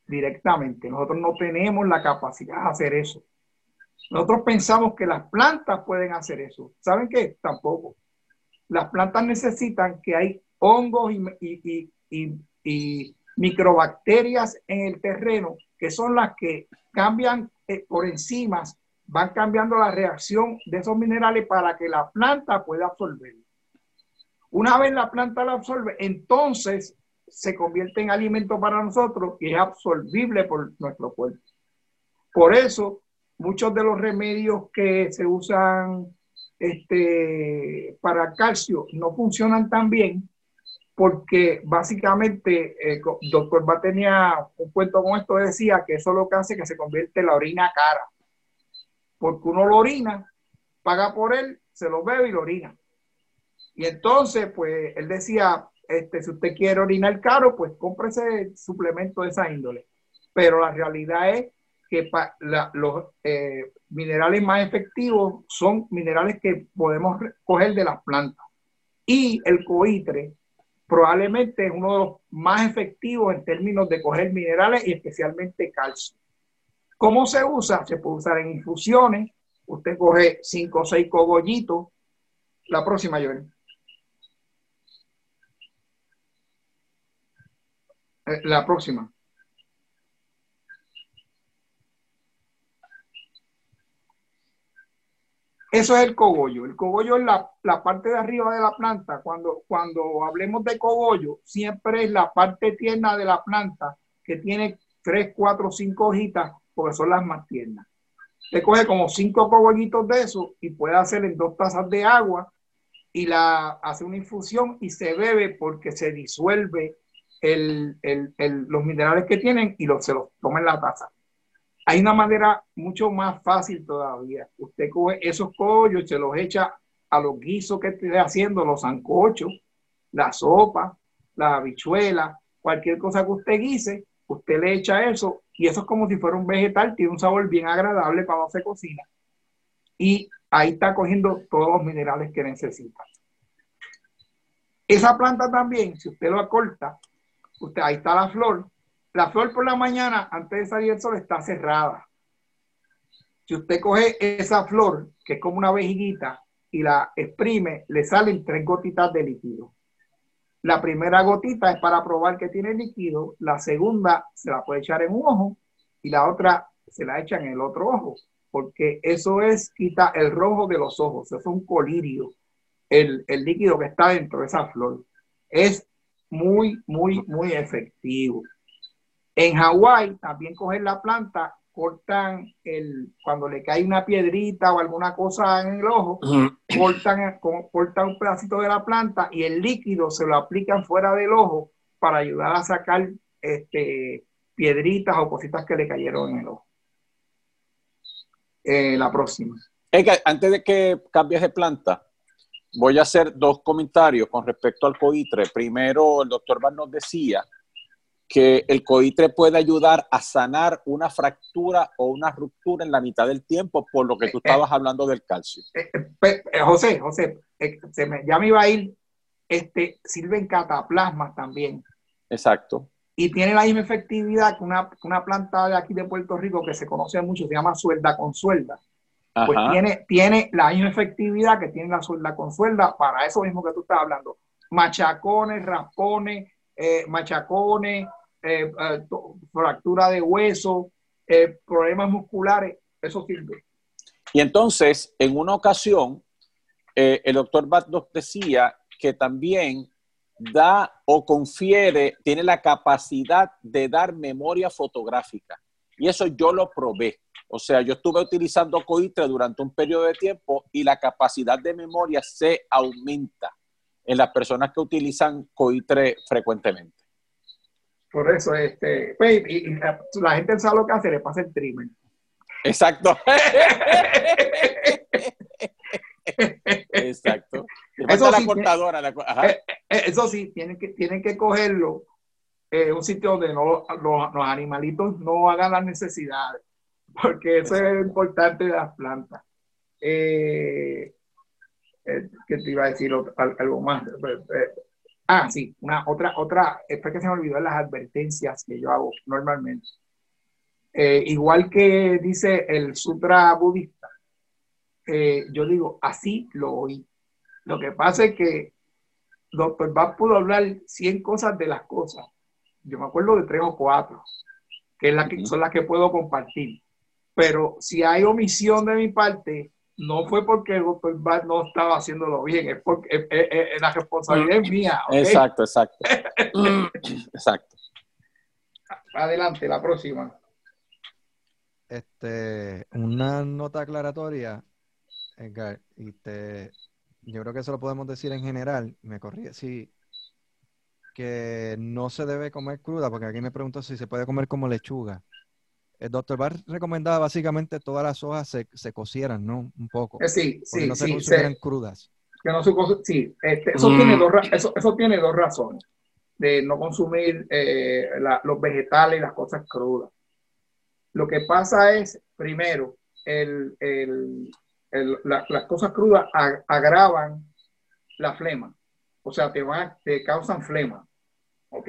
directamente. Nosotros no tenemos la capacidad de hacer eso. Nosotros pensamos que las plantas pueden hacer eso. ¿Saben qué? Tampoco. Las plantas necesitan que hay hongos y, y, microbacterias en el terreno que son las que cambian eh, por enzimas, van cambiando la reacción de esos minerales para que la planta pueda absorber. Una vez la planta la absorbe, entonces se convierte en alimento para nosotros y es absorbible por nuestro cuerpo. Por eso, muchos de los remedios que se usan este, para calcio no funcionan tan bien porque básicamente eh, doctor Va tenía un cuento con esto, decía que eso lo que hace que se convierte la orina cara, porque uno lo orina, paga por él, se lo bebe y lo orina. Y entonces, pues él decía, este, si usted quiere orinar caro, pues cómprese suplemento de esa índole. Pero la realidad es que los eh, minerales más efectivos son minerales que podemos coger de las plantas. Y el coitre probablemente es uno de los más efectivos en términos de coger minerales y especialmente calcio. ¿Cómo se usa? Se puede usar en infusiones. Usted coge cinco o seis cogollitos. La próxima, Joel. Eh, la próxima. Eso es el cogollo. El cogollo es la, parte de arriba de la planta. Cuando, cuando hablemos de cogollo, siempre es la parte tierna de la planta que tiene tres, cuatro, cinco hojitas, porque son las más tiernas. Te coge como cinco cogollitos de eso y puede hacer en dos tazas de agua y la hace una infusión y se bebe porque se disuelve los minerales que tienen y se los toma en la taza. Hay una manera mucho más fácil todavía. Usted coge esos cogollos y se los echa a los guisos que esté haciendo, los zancochos, la sopa, la habichuela, cualquier cosa que usted guise, usted le echa eso y eso es como si fuera un vegetal, tiene un sabor bien agradable cuando se cocina. Y ahí está cogiendo todos los minerales que necesita. Esa planta también, si usted lo acorta, usted, ahí está la flor, la flor por la mañana, antes de salir el sol, está cerrada. Si usted coge esa flor, que es como una vejiguita, y la exprime, le salen tres gotitas de líquido. La primera gotita es para probar que tiene líquido, la segunda se la puede echar en un ojo y la otra se la echa en el otro ojo, porque eso es, quita el rojo de los ojos, eso es un colirio, el, el líquido que está dentro de esa flor. Es muy, muy, muy efectivo. En Hawái también cogen la planta, cortan el, cuando le cae una piedrita o alguna cosa en el ojo, cortan, cortan un pedacito de la planta y el líquido se lo aplican fuera del ojo para ayudar a sacar este, piedritas o cositas que le cayeron en el ojo. Eh, la próxima. antes de que cambies de planta, voy a hacer dos comentarios con respecto al coitre. Primero, el doctor Van nos decía que el coitre puede ayudar a sanar una fractura o una ruptura en la mitad del tiempo, por lo que tú eh, estabas hablando del calcio. Eh, eh, José, José, se me, ya me iba a ir, este, sirven cataplasmas también. Exacto. Y tiene la misma efectividad que una, una, planta de aquí de Puerto Rico que se conoce mucho, se llama suelda con suelda. Pues tiene, tiene la misma efectividad que tiene la suelda con suelda para eso mismo que tú estás hablando. Machacones, raspones, eh, machacones, eh, eh, fractura de hueso, problemas musculares, eso sirve. Y entonces, en una ocasión, el doctor Bat nos decía que también da o confiere, tiene la capacidad de dar memoria fotográfica. Y eso yo lo probé. O sea, yo estuve utilizando coitre durante un periodo de tiempo y la capacidad de memoria se aumenta en las personas que utilizan coitre frecuentemente. Por eso, este, pues, y, la, gente sabe lo que hace, le pasa el trimmer. Exacto. Exacto. Eso la cortadora. Eh, eh, eso sí, tienen que, tienen que cogerlo en un sitio donde no, los animalitos no hagan las necesidades, porque eso es importante de las plantas. Eh, eh, que te iba a decir algo más. Eh, Ah, sí, una otra, otra, es que se me olvidó las advertencias que yo hago normalmente. Eh, igual que dice el sutra budista, eh, yo digo, así lo oí. Lo que pasa es que Doctor Bach pudo hablar 100 cosas de las cosas. Yo me acuerdo de tres o cuatro, que, es la que son las que puedo compartir. Pero si hay omisión de mi parte, no fue porque el doctor Bach no estaba haciéndolo bien, es porque la responsabilidad es mía. Exacto, exacto. exacto. Adelante, la próxima. Este, una nota aclaratoria, Edgar, y te, yo creo que eso lo podemos decir en general, me corrí, sí, que no se debe comer cruda, porque aquí me pregunto si se puede comer como lechuga. El doctor Bar recomendaba básicamente todas las hojas se, se cocieran, ¿no? Un poco. Eh, sí, sí, no se consumieran crudas. Que no se sí, este, eso, tiene mm. dos, eso, eso, tiene dos razones de no consumir eh, los vegetales y las cosas crudas. Lo que pasa es, primero, el, el, las cosas crudas agravan la flema. O sea, te, van, te causan flema. ¿Ok?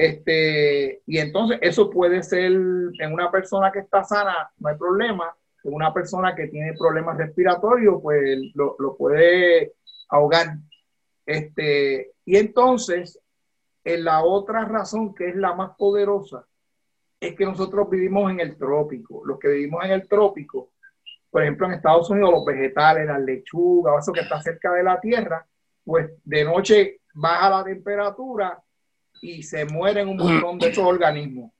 Este, y entonces eso puede ser en una persona que está sana, no hay problema. En una persona que tiene problemas respiratorios, pues lo, lo puede ahogar. Este, y entonces, en la otra razón que es la más poderosa, es que nosotros vivimos en el trópico. Los que vivimos en el trópico, por ejemplo, en Estados Unidos, los vegetales, las lechugas, eso que está cerca de la tierra, pues de noche baja la temperatura y se mueren un montón de esos organismos.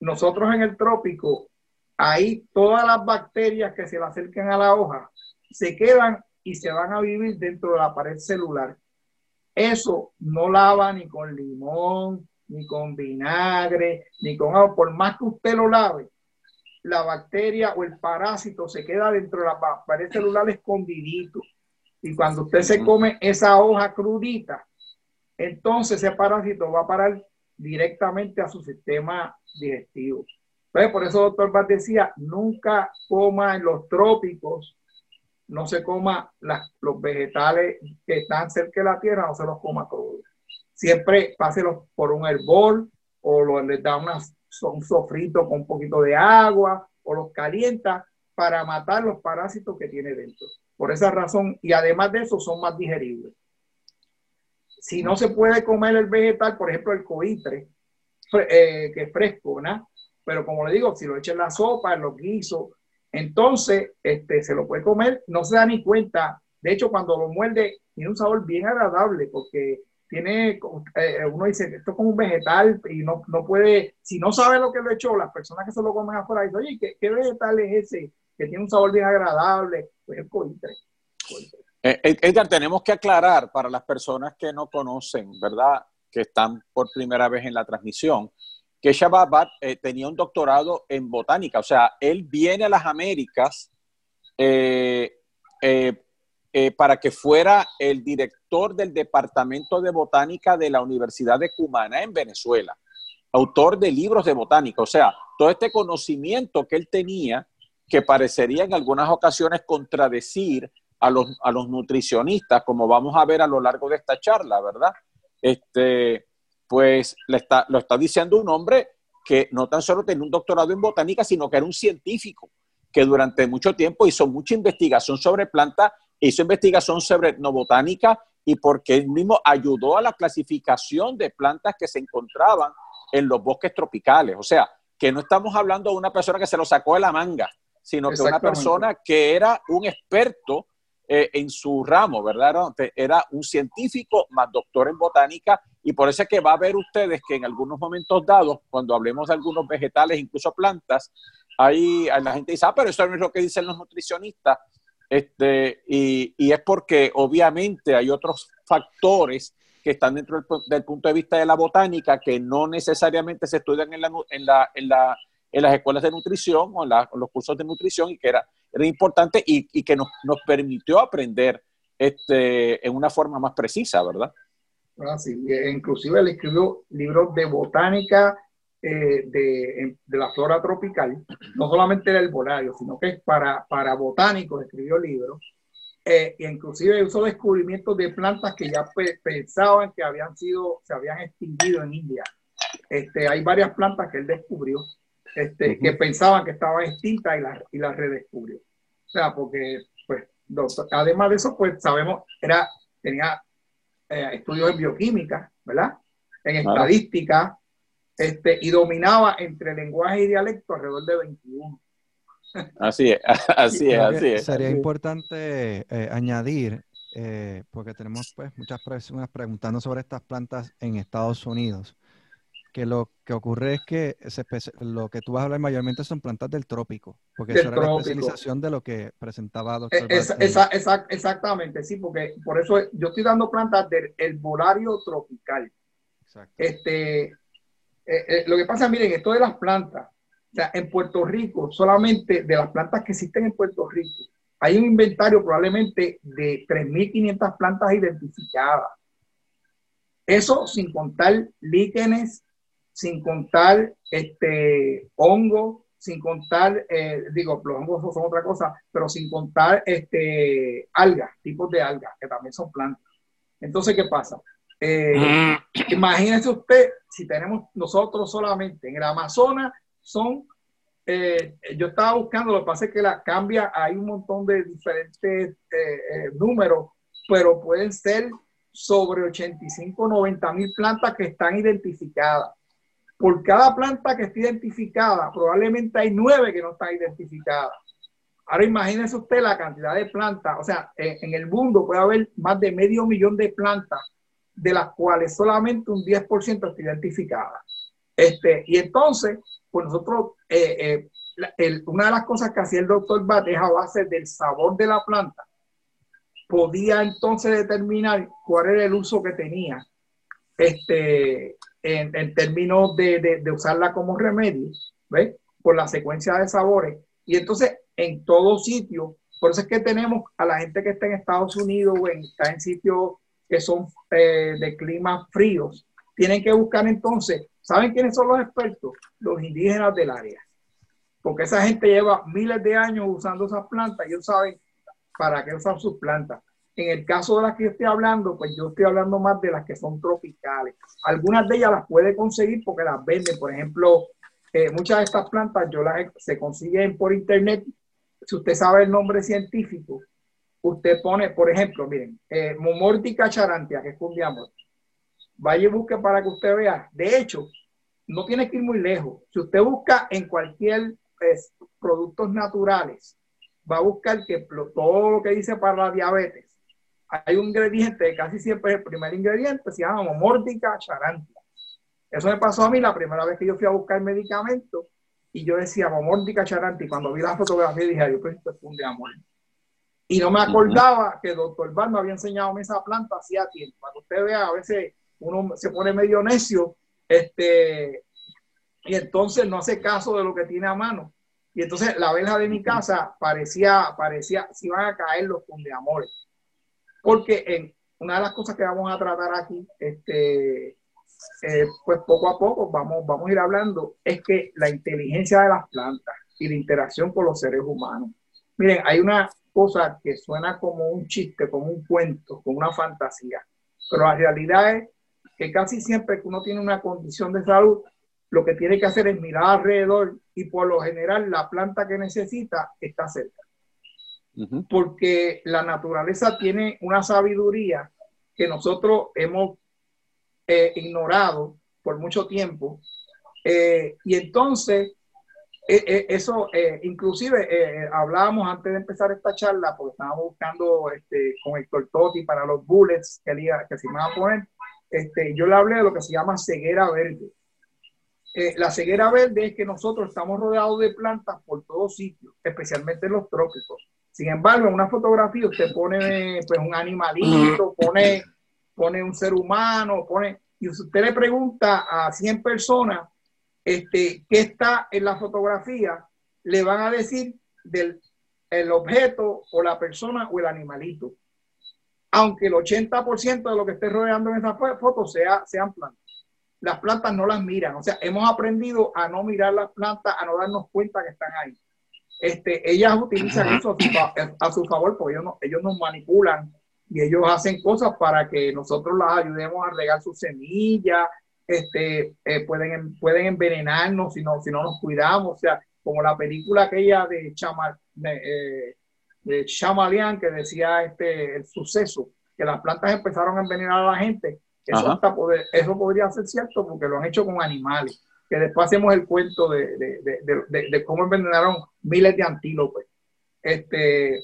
Nosotros en el trópico, ahí todas las bacterias que se le acerquen a la hoja se quedan y se van a vivir dentro de la pared celular. Eso no lava ni con limón, ni con vinagre, ni con agua. Por más que usted lo lave, la bacteria o el parásito se queda dentro de la pared celular escondidito. Y cuando usted se come esa hoja crudita, entonces ese parásito va a parar directamente a su sistema digestivo. Entonces, por eso doctor Bart decía, nunca coma en los trópicos, no se coma los vegetales que están cerca de la tierra, no se los coma crudos. Siempre páselos por un herbol o lo, les da un sofrito con un poquito de agua o los calienta para matar los parásitos que tiene dentro. Por esa razón, y además de eso, son más digeribles. Si no se puede comer el vegetal, por ejemplo, el coitre, eh, que es fresco, ¿no? Pero como le digo, si lo echa en la sopa, en los guisos, entonces este, se lo puede comer, no se da ni cuenta. De hecho, cuando lo muerde, tiene un sabor bien agradable porque tiene, eh, uno dice, esto es como un vegetal y no, no puede, si no sabe lo que lo echó, las personas que se lo comen afuera dicen, oye, ¿qué, ¿qué, vegetal es ese? Que tiene un sabor bien agradable, pues el coitre. Eh, eh, Edgar, tenemos que aclarar para las personas que no conocen, ¿verdad? Que están por primera vez en la transmisión, que Shababat eh, tenía un doctorado en botánica, o sea, él viene a las Américas para que fuera el director del Departamento de Botánica de la Universidad de Cumaná en Venezuela, autor de libros de botánica, o sea, todo este conocimiento que él tenía, que parecería en algunas ocasiones contradecir a los, a los nutricionistas, como vamos a ver a lo largo de esta charla, ¿verdad? Este, pues le está, lo está diciendo un hombre que no tan solo tenía un doctorado en botánica, sino que era un científico que durante mucho tiempo hizo mucha investigación sobre plantas, hizo investigación sobre etnobotánica y porque él mismo ayudó a la clasificación de plantas que se encontraban en los bosques tropicales. O sea, que no estamos hablando de una persona que se lo sacó de la manga, sino que una persona que era un experto eh, en su ramo, ¿verdad? Era un científico más doctor en botánica y por eso es que va a ver ustedes que en algunos momentos dados, cuando hablemos de algunos vegetales, incluso plantas, ahí la gente dice, ah, pero eso no es lo que dicen los nutricionistas. Este, y, y es porque obviamente hay otros factores que están dentro del, punto de vista de la botánica que no necesariamente se estudian en, la, en las escuelas de nutrición o en, los cursos de nutrición y que era, era importante y, y que nos, nos, permitió aprender este, en una forma más precisa, ¿verdad? Ah, sí, inclusive él escribió libros de botánica eh, de, de, la flora tropical, no solamente del herbolario, sino que es para, para botánicos, escribió libros. eh, inclusive hizo descubrimientos de plantas que ya pensaban que habían sido, se habían extinguido en India. Este, hay varias plantas que él descubrió este, que pensaban que estaban extintas y las y la redescubrió. O sea, porque, pues, además de eso, pues sabemos, era, tenía eh, estudios en bioquímica, ¿verdad? En estadística, este, y dominaba entre lenguaje y dialecto alrededor de 21. Así es, así es, así es. Sería importante eh, añadir, eh, porque tenemos pues muchas personas preguntando sobre estas plantas en Estados Unidos, que lo que ocurre es que lo que tú vas a hablar mayormente son plantas del trópico, porque eso era la especialización de lo que presentaba doctor. exactamente, sí, porque por eso yo estoy dando plantas del herbolario tropical. Exacto. Este, eh, eh, lo que pasa, miren, esto de las plantas, o sea, en Puerto Rico, solamente de las plantas que existen en Puerto Rico, hay un inventario probablemente de 3.500 plantas identificadas. Eso sin contar líquenes, sin contar este, hongos, sin contar, eh, digo, los hongos son otra cosa, pero sin contar este, algas, tipos de algas, que también son plantas. Entonces, ¿qué pasa? Eh, imagínense usted, si tenemos nosotros solamente en el Amazonas, son, eh, yo estaba buscando, lo que pasa es que la cambia, hay un montón de diferentes eh, números, pero pueden ser sobre 85, 90 mil plantas que están identificadas. Por cada planta que esté identificada, probablemente hay nueve que no están identificadas. Ahora imagínese usted la cantidad de plantas, o sea, en el mundo puede haber más de medio millón de plantas de las cuales solamente un 10% está identificada. Este, y entonces, pues nosotros, eh, eh, una de las cosas que hacía el doctor Bat es a base del sabor de la planta, podía entonces determinar cuál era el uso que tenía este, en, términos de, de, usarla como remedio, ¿ves? Por la secuencia de sabores. Y entonces, en todo sitio, por eso es que tenemos a la gente que está en Estados Unidos o está en sitios que son eh, de climas fríos, tienen que buscar entonces, ¿saben quiénes son los expertos? Los indígenas del área. Porque esa gente lleva miles de años usando esas plantas, ellos saben para qué usan sus plantas. En el caso de las que estoy hablando, pues yo estoy hablando más de las que son tropicales. Algunas de ellas las puede conseguir porque las venden. Por ejemplo, eh, muchas de estas plantas yo las se consiguen por internet. Si usted sabe el nombre científico, usted pone, por ejemplo, miren, eh, charantia, que es cundiamor. Vaya y busque para que usted vea. De hecho, no tiene que ir muy lejos. Si usted busca en cualquier pues, productos naturales, va a buscar que todo lo que dice para la diabetes, hay un ingrediente, casi siempre es el primer ingrediente, se llama Momórtica charantia. Eso me pasó a mí la primera vez que yo fui a buscar medicamentos y yo decía Momórtica charantia y cuando vi la fotografía dije, yo pues esto es un de amor. Y no me acordaba que el doctor Bar me había enseñado esa planta hacía tiempo. Que usted vea, a veces uno se pone medio necio este, y entonces no hace caso de lo que tiene a mano. Y entonces la vela de mi casa parecía, parecía, si iban a caer los amores Porque una de las cosas que vamos a tratar aquí, este, eh, pues poco a poco vamos, vamos a ir hablando, es que la inteligencia de las plantas y la interacción con los seres humanos. Miren, hay una cosa que suena como un chiste, como un cuento, como una fantasía. Pero la realidad es que casi siempre que uno tiene una condición de salud, lo que tiene que hacer es mirar alrededor y por lo general la planta que necesita está cerca. Porque la naturaleza tiene una sabiduría que nosotros hemos eh, ignorado por mucho tiempo. Eh, y entonces eh, eh, eso, eh, inclusive hablábamos antes de empezar esta charla, porque estábamos buscando este, con Héctor Totti para los bullets que, que se iban a poner, este, yo le hablé de lo que se llama ceguera verde. la ceguera verde es que nosotros estamos rodeados de plantas por todos sitios, especialmente en los trópicos. Sin embargo, en una fotografía usted pone pues, un animalito, pone, pone un ser humano, pone, y usted le pregunta a 100 personas este, que está en la fotografía, le van a decir del el objeto o la persona o el animalito. Aunque el 80% de lo que esté rodeando en esa foto sea, sean plantas. Las plantas no las miran. O sea, hemos aprendido a no mirar las plantas, a no darnos cuenta que están ahí. Este, ellas utilizan eso a su, favor porque ellos, no, ellos nos manipulan y ellos hacen cosas para que nosotros las ayudemos a regar sus semillas, este, eh, pueden, pueden envenenarnos si no, si no nos cuidamos, o sea, como la película aquella de, Chama, de, eh, Chamalian que decía este, el suceso, que las plantas empezaron a envenenar a la gente, eso, eso podría ser cierto porque lo han hecho con animales, que después hacemos el cuento de, de, de cómo envenenaron miles de antílopes. Este,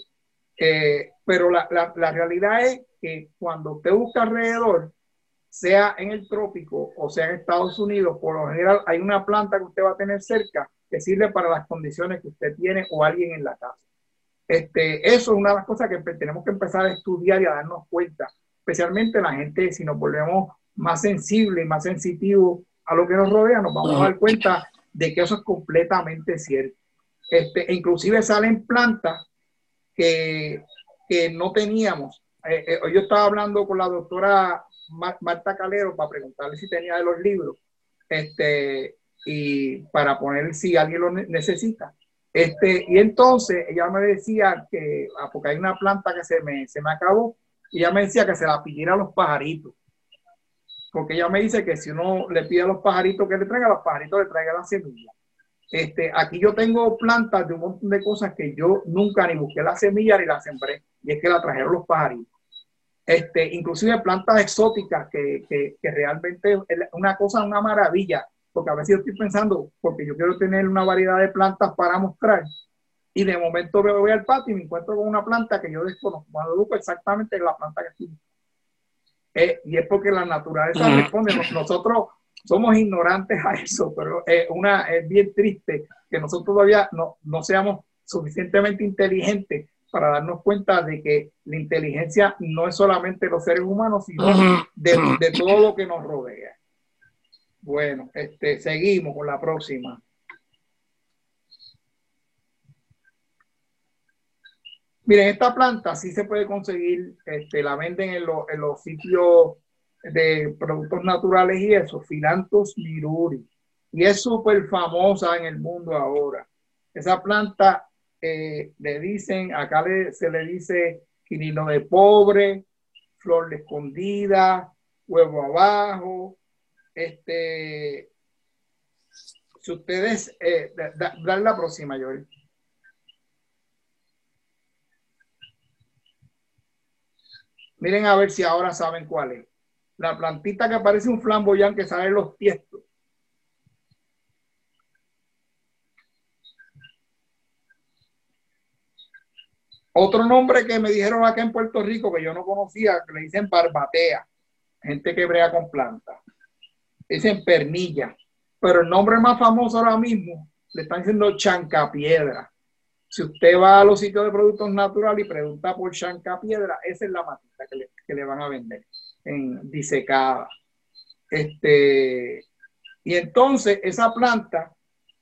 eh, pero la, la, la, realidad es que cuando usted busca alrededor, sea en el trópico o sea en Estados Unidos, por lo general hay una planta que usted va a tener cerca que sirve para las condiciones que usted tiene o alguien en la casa. Este, eso es una de las cosas que tenemos que empezar a estudiar y a darnos cuenta, especialmente la gente, si nos volvemos más sensibles y más sensitivos a lo que nos rodea, nos vamos a dar cuenta de que eso es completamente cierto. Este, inclusive salen plantas que, que no teníamos. Eh, eh, yo estaba hablando con la doctora Marta Calero para preguntarle si tenía de los libros este, y para poner si alguien lo necesita. Este, y entonces ella me decía que, ah, porque hay una planta que se me, se me acabó, y ella me decía que se la pidiera a los pajaritos. Porque ella me dice que si uno le pide a los pajaritos que le traiga, los pajaritos le traiga la semilla. Este, aquí yo tengo plantas de un montón de cosas que yo nunca ni busqué la semilla ni la sembré, y es que la trajeron los pajaritos. Este, inclusive plantas exóticas que, que, realmente es una cosa, una maravilla, porque a veces yo estoy pensando, porque yo quiero tener una variedad de plantas para mostrar, y de momento me voy al patio y me encuentro con una planta que yo desconozco, cuando busco exactamente la planta que estoy. Eh, y es porque la naturaleza responde, nosotros somos ignorantes a eso, pero es, una, es bien triste que nosotros todavía no, no seamos suficientemente inteligentes para darnos cuenta de que la inteligencia no es solamente los seres humanos, sino de, de todo lo que nos rodea. Bueno, este, seguimos con la próxima. Miren, esta planta sí se puede conseguir, este, la venden en, en los sitios de productos naturales y eso, Filantos miruri. Y es súper famosa en el mundo ahora. Esa planta eh, le dicen, acá se le dice quinino de pobre, flor de escondida, huevo abajo. Este, si ustedes, eh, la próxima, Joel. Miren a ver si ahora saben cuál es la plantita que parece un flamboyán que sale en los tiestos. Otro nombre que me dijeron acá en Puerto Rico que yo no conocía, que le dicen barbatea, gente que brea con plantas. Dicen pernilla. Pero el nombre más famoso ahora mismo le están diciendo chancapiedra. Si usted va a los sitios de productos naturales y pregunta por chancapiedra, esa es la matita que le, que le van a vender en disecada. Este, y entonces esa planta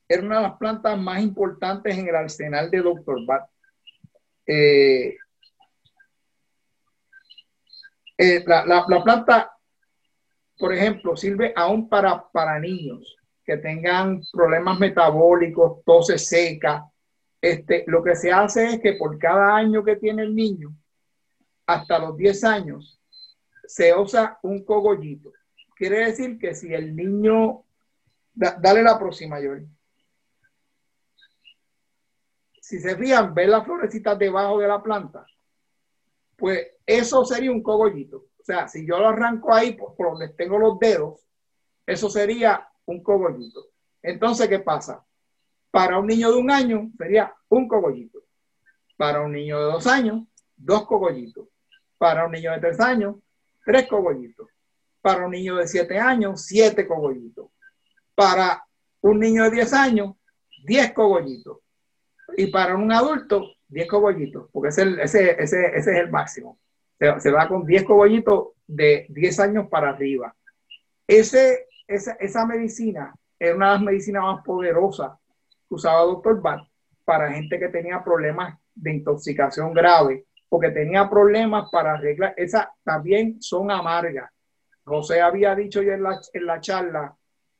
era una de las plantas más importantes en el arsenal de Dr. Bat. Eh, eh, la, planta, por ejemplo, sirve aún para, para niños que tengan problemas metabólicos, toses seca. Este, lo que se hace es que por cada año que tiene el niño, hasta los 10 años, se usa un cogollito. Quiere decir que si el niño, dale la próxima, Joel. Si se fían, ven las florecitas debajo de la planta, pues eso sería un cogollito. O sea, si yo lo arranco ahí por, por donde tengo los dedos, eso sería un cogollito. Entonces, ¿qué pasa? Para un niño de un año sería un cogollito. Para un niño de dos años, dos cogollitos. Para un niño de tres años, tres cogollitos. Para un niño de siete años, siete cogollitos. Para un niño de diez años, diez cogollitos. Y para un adulto, diez cogollitos, porque ese, es el máximo. Se, va con diez cogollitos de diez años para arriba. Esa, medicina es una de las medicinas más poderosas usaba doctor Bart para gente que tenía problemas de intoxicación grave porque tenía problemas para arreglar. Esas también son amargas. José había dicho ya en la, en la charla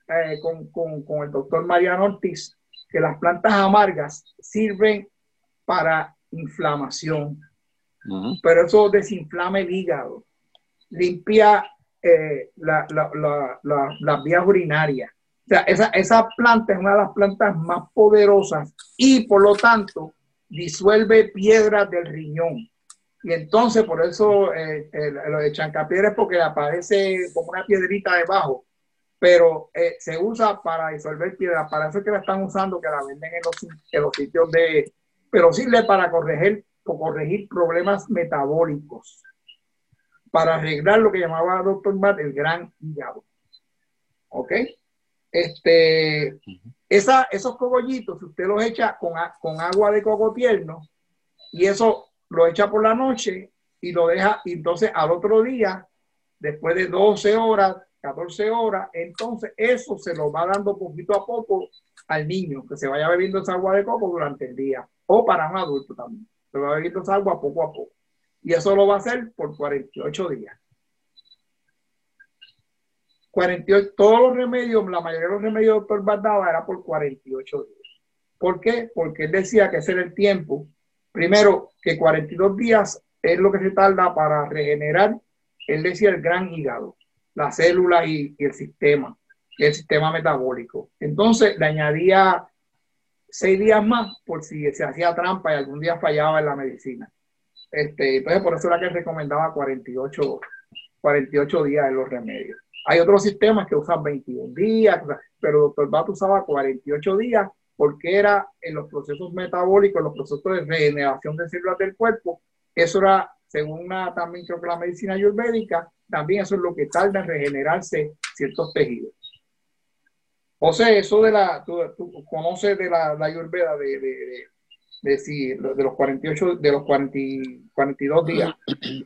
eh, con, con, con, el doctor Mariano Ortiz que las plantas amargas sirven para inflamación, pero eso desinflama el hígado, limpia eh, la, las vías urinarias. O sea, esa, esa planta es una de las plantas más poderosas y por lo tanto disuelve piedras del riñón. Y entonces, por eso eh, lo de chancapiedra es porque aparece como una piedrita debajo, pero eh, se usa para disolver piedras. Para eso es que la están usando, que la venden en los, en los sitios de. Pero sirve para corregir, corregir problemas metabólicos, para arreglar lo que llamaba doctor Matt el gran hígado. ¿Ok? Este, esa, esos cogollitos, usted los echa con, con agua de coco tierno y eso lo echa por la noche y lo deja, y entonces al otro día, después de 12 horas, 14 horas, entonces eso se lo va dando poquito a poco al niño, que se vaya bebiendo esa agua de coco durante el día, o para un adulto también, se va bebiendo esa agua poco a poco. Y eso lo va a hacer por 48 días. 48, todos los remedios, la mayoría de los remedios doctor Bardaba era por 48 días. ¿Por qué? Porque él decía que ese era el tiempo Primero, que 42 días es lo que se tarda para regenerar, él decía, el gran hígado, la célula y, el sistema, el sistema metabólico. Entonces, le añadía seis días más por si se hacía trampa y algún día fallaba en la medicina. Este, entonces, por eso era que recomendaba 48, 48 días en los remedios. Hay otros sistemas que usan 21 días, pero el doctor Bato usaba 48 días porque era en los procesos metabólicos, en los procesos de regeneración de células del cuerpo, eso era, según una, también creo que la medicina ayurvédica, también eso es lo que tarda en regenerarse ciertos tejidos. Sea, eso de la, tú, conoces de la, de, de, de, los 48, de los 40, 42 días.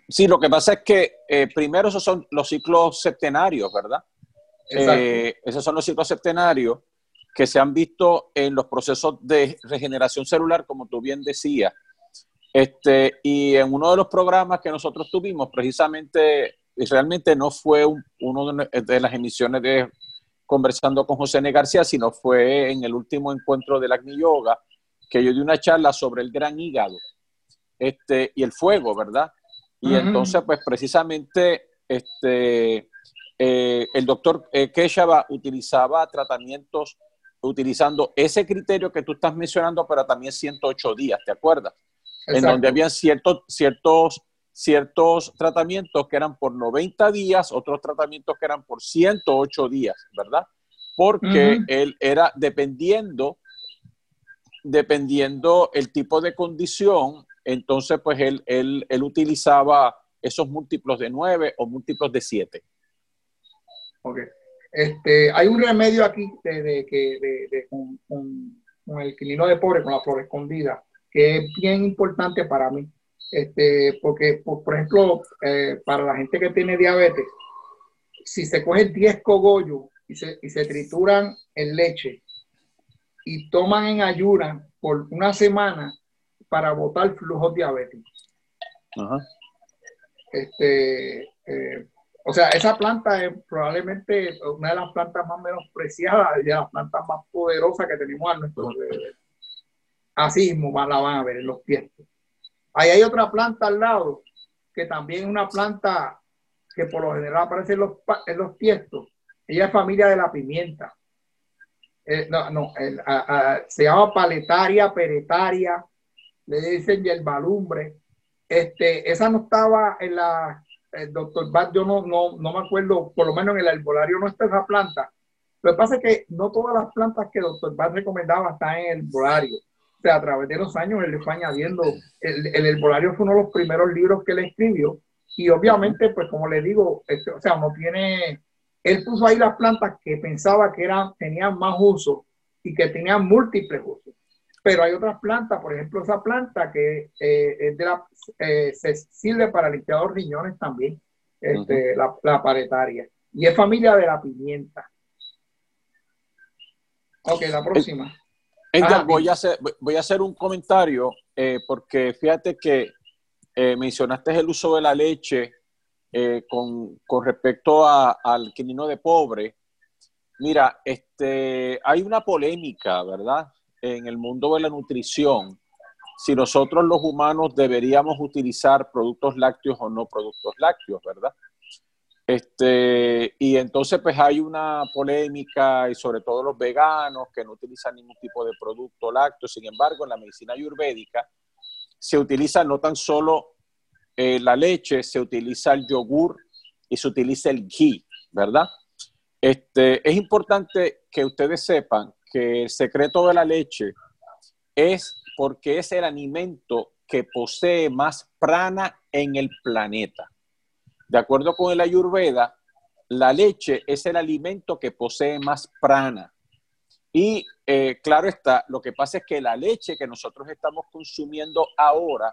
Sí, lo que pasa es que eh, primero esos son los ciclos septenarios, ¿verdad? Eh, esos son los ciclos septenarios que se han visto en los procesos de regeneración celular, como tú bien decías. Este, y en uno de los programas que nosotros tuvimos, precisamente, realmente no fue uno de, las emisiones de Conversando con José N. García, sino fue en el último encuentro del Agni Yoga, que yo di una charla sobre el gran hígado este, y el fuego, ¿verdad? Y entonces, pues precisamente, este, eh, el doctor eh, Keshava utilizaba tratamientos utilizando ese criterio que tú estás mencionando, pero también 108 días, ¿te acuerdas? En donde habían ciertos, ciertos, ciertos tratamientos que eran por 90 días, otros tratamientos que eran por 108 días, ¿verdad? Porque él era dependiendo, dependiendo el tipo de condición, entonces pues él, él, él utilizaba esos múltiplos de 9 o múltiplos de 7. Ok. Este, hay un remedio aquí de, de, con, el quilino de pobre, con la flor escondida, que es bien importante para mí. Este, porque, por, ejemplo, eh, para la gente que tiene diabetes, si se coge 10 cogollos y se, y se trituran en leche y toman en ayuna por una semana para botar flujos diabéticos. Este, eh, o sea, esa planta es probablemente una de las plantas más menospreciadas y de las plantas más poderosas que tenemos a nuestro alrededor. Así mismo la van a ver en los tiestos. Ahí hay otra planta al lado, que también es una planta que por lo general aparece en los, en los tiestos. Ella es familia de la pimienta. Eh, no, no, se llama paletaria, peretaria, le dicen balumbre. Este, esa no estaba en la el doctor Bad, yo no, no, no me acuerdo, por lo menos en el arbolario no está esa planta. Lo que pasa es que no todas las plantas que el doctor Bad recomendaba están en el arbolario. O sea, a través de los años él le fue añadiendo. El, el arbolario fue uno de los primeros libros que él escribió. Y obviamente, pues como le digo, este, o sea, no tiene. Él puso ahí las plantas que pensaba que eran, tenían más uso y que tenían múltiples usos. Pero hay otras plantas, por ejemplo, esa planta que eh, es de la, eh, se sirve para limpiar los riñones también, este, la, la, paretaria. Y es familia de la pimienta. Ok, la próxima. Ah, voy, a hacer, voy a hacer un comentario eh, porque fíjate que mencionaste el uso de la leche con, con, respecto a, al quinino de pobre. Mira, este, hay una polémica, ¿verdad? en el mundo de la nutrición si nosotros los humanos deberíamos utilizar productos lácteos o no productos lácteos, ¿verdad? Este, y entonces pues hay una polémica y sobre todo los veganos que no utilizan ningún tipo de producto lácteo. Sin embargo, en la medicina ayurvédica se utiliza no tan solo eh, la leche, se utiliza el yogur y se utiliza el ghee, ¿verdad? Este, es importante que ustedes sepan que el secreto de la leche es porque es el alimento que posee más prana en el planeta. De acuerdo con el Ayurveda, la leche es el alimento que posee más prana. Y eh, claro está, lo que pasa es que la leche que nosotros estamos consumiendo ahora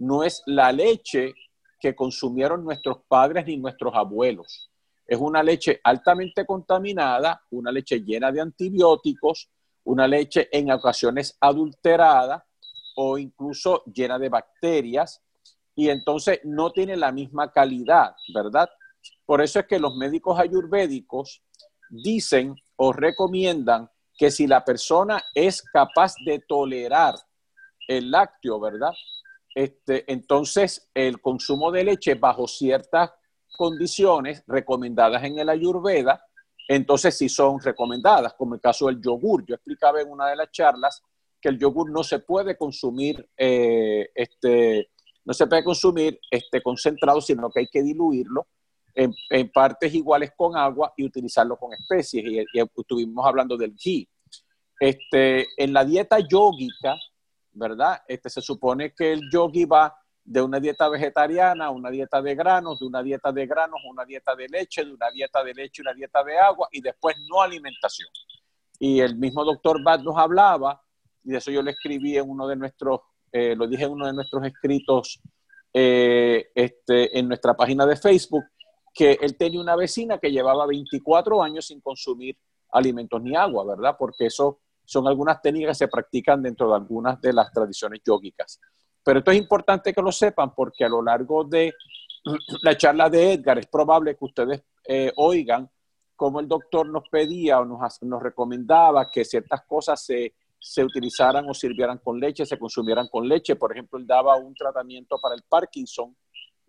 no es la leche que consumieron nuestros padres ni nuestros abuelos. Es una leche altamente contaminada, una leche llena de antibióticos, una leche en ocasiones adulterada o incluso llena de bacterias y entonces no tiene la misma calidad, ¿verdad? Por eso es que los médicos ayurvédicos dicen o recomiendan que si la persona es capaz de tolerar el lácteo, ¿verdad? Este, entonces el consumo de leche bajo ciertas condiciones recomendadas en el ayurveda, entonces sí son recomendadas, como el caso del yogur. Yo explicaba en una de las charlas que el yogur no se puede consumir, eh, este, no se puede consumir este, concentrado, sino que hay que diluirlo en, partes iguales con agua y utilizarlo con especies. Y, estuvimos hablando del ghee. Este, en la dieta yógica, ¿verdad? Este, se supone que el yogi va de una dieta vegetariana a una dieta de granos, de una dieta de granos a una dieta de leche, de una dieta de leche a una dieta de agua y después no alimentación. Y el mismo doctor Bad nos hablaba y de eso yo le escribí en uno de nuestros, eh, lo dije en uno de nuestros escritos eh, este, en nuestra página de Facebook, que él tenía una vecina que llevaba 24 años sin consumir alimentos ni agua, ¿verdad? Porque eso son algunas técnicas que se practican dentro de algunas de las tradiciones yógicas. Pero esto es importante que lo sepan porque a lo largo de la charla de Edgar es probable que ustedes eh, oigan cómo el doctor nos pedía o nos, nos recomendaba que ciertas cosas se se utilizaran o sirvieran con leche, se consumieran con leche. Por ejemplo, él daba un tratamiento para el Parkinson,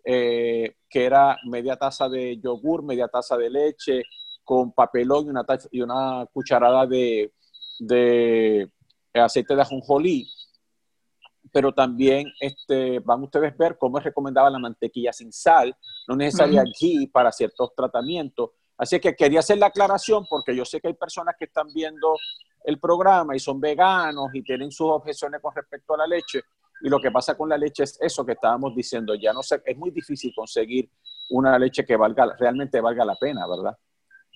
eh, que era media taza de yogur, media taza de leche, con papelón y una, y una cucharada de, aceite de ajonjolí. Pero también este, van ustedes a ver cómo es recomendaba la mantequilla sin sal, no necesaria aquí para ciertos tratamientos. Así que quería hacer la aclaración porque yo sé que hay personas que están viendo el programa y son veganos y tienen sus objeciones con respecto a la leche. Y lo que pasa con la leche es eso que estábamos diciendo. Ya no sé, es muy difícil conseguir una leche que valga, realmente valga la pena, ¿verdad?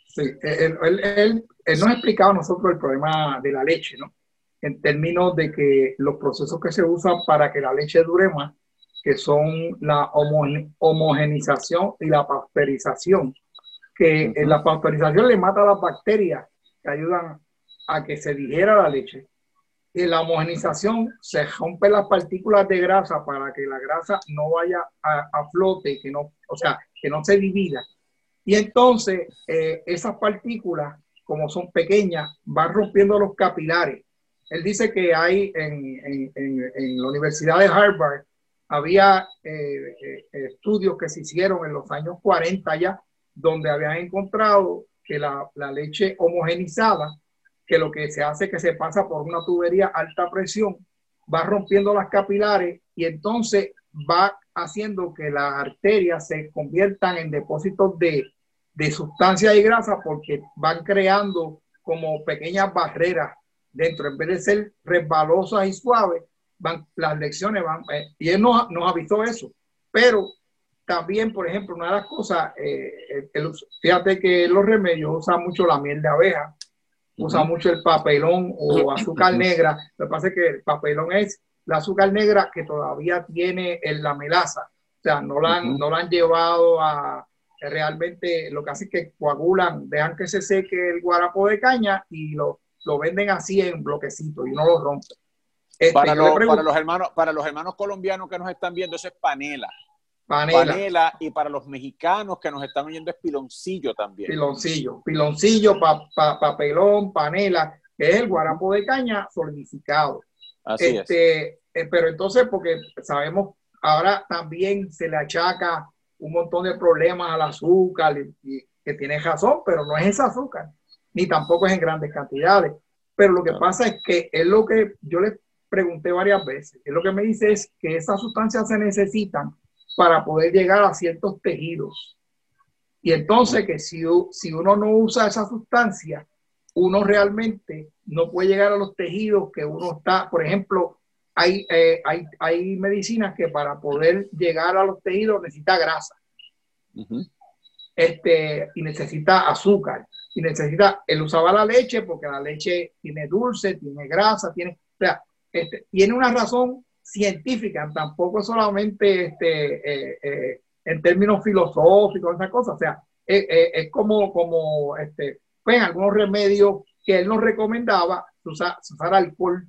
Sí, él, él, nos ha explicado a nosotros el problema de la leche, ¿no? En términos de que los procesos que se usan para que la leche dure más, que son la homogenización y la pasteurización, que en la pasteurización le mata a las bacterias que ayudan a que se digiera la leche. Y la homogenización se rompe las partículas de grasa para que la grasa no vaya a, flote, que no, o sea, que no se divida. Y entonces eh, esas partículas, como son pequeñas, van rompiendo los capilares. Él dice que hay en, en, la Universidad de Harvard, había eh, eh, estudios que se hicieron en los años 40 ya, donde habían encontrado que la, la leche homogenizada que lo que se hace es que se pasa por una tubería alta presión, va rompiendo las capilares y entonces va haciendo que las arterias se conviertan en depósitos de, de sustancia y grasa porque van creando como pequeñas barreras dentro, en vez de ser resbalosas y suaves, van, las lecciones van, eh, y él nos, nos, avisó eso, pero también, por ejemplo, una de las cosas, eh, fíjate que los remedios usan mucho la miel de abeja, usa mucho el papelón o azúcar negra. Lo que pasa es que el papelón es la azúcar negra que todavía tiene en la melaza. O sea, no la, han, no la han llevado a realmente, lo que hace es que coagulan, dejan que se seque el guarapo de caña y lo, lo venden así en bloquecitos y no lo rompen. Este, para, para, los hermanos, para los hermanos colombianos que nos están viendo, eso es panela. Panela. y para los mexicanos que nos están oyendo es piloncillo también. Piloncillo, piloncillo, papelón, panela. que es el guarapo de caña solidificado. Así este, eh, pero entonces, porque sabemos, ahora también se le achaca un montón de problemas al azúcar, y, que tiene razón, pero no es ese azúcar, ni tampoco es en grandes cantidades. Pero lo que pasa es que es lo que yo les pregunté varias veces, es lo que me dice es que esas sustancias se necesitan para poder llegar a ciertos tejidos. Y entonces que si, si uno no usa esa sustancia, uno realmente no puede llegar a los tejidos que uno está, por ejemplo, hay, eh, hay, hay medicinas que para poder llegar a los tejidos necesita grasa. este, y necesita azúcar. Y necesita, él usaba la leche porque la leche tiene dulce, tiene grasa, tiene, o sea, este, tiene una razón científica, tampoco solamente este, eh, eh, en términos filosóficos, esa cosa. O sea, es, como, como este, pues, algunos remedios que él nos recomendaba, usar, usar alcohol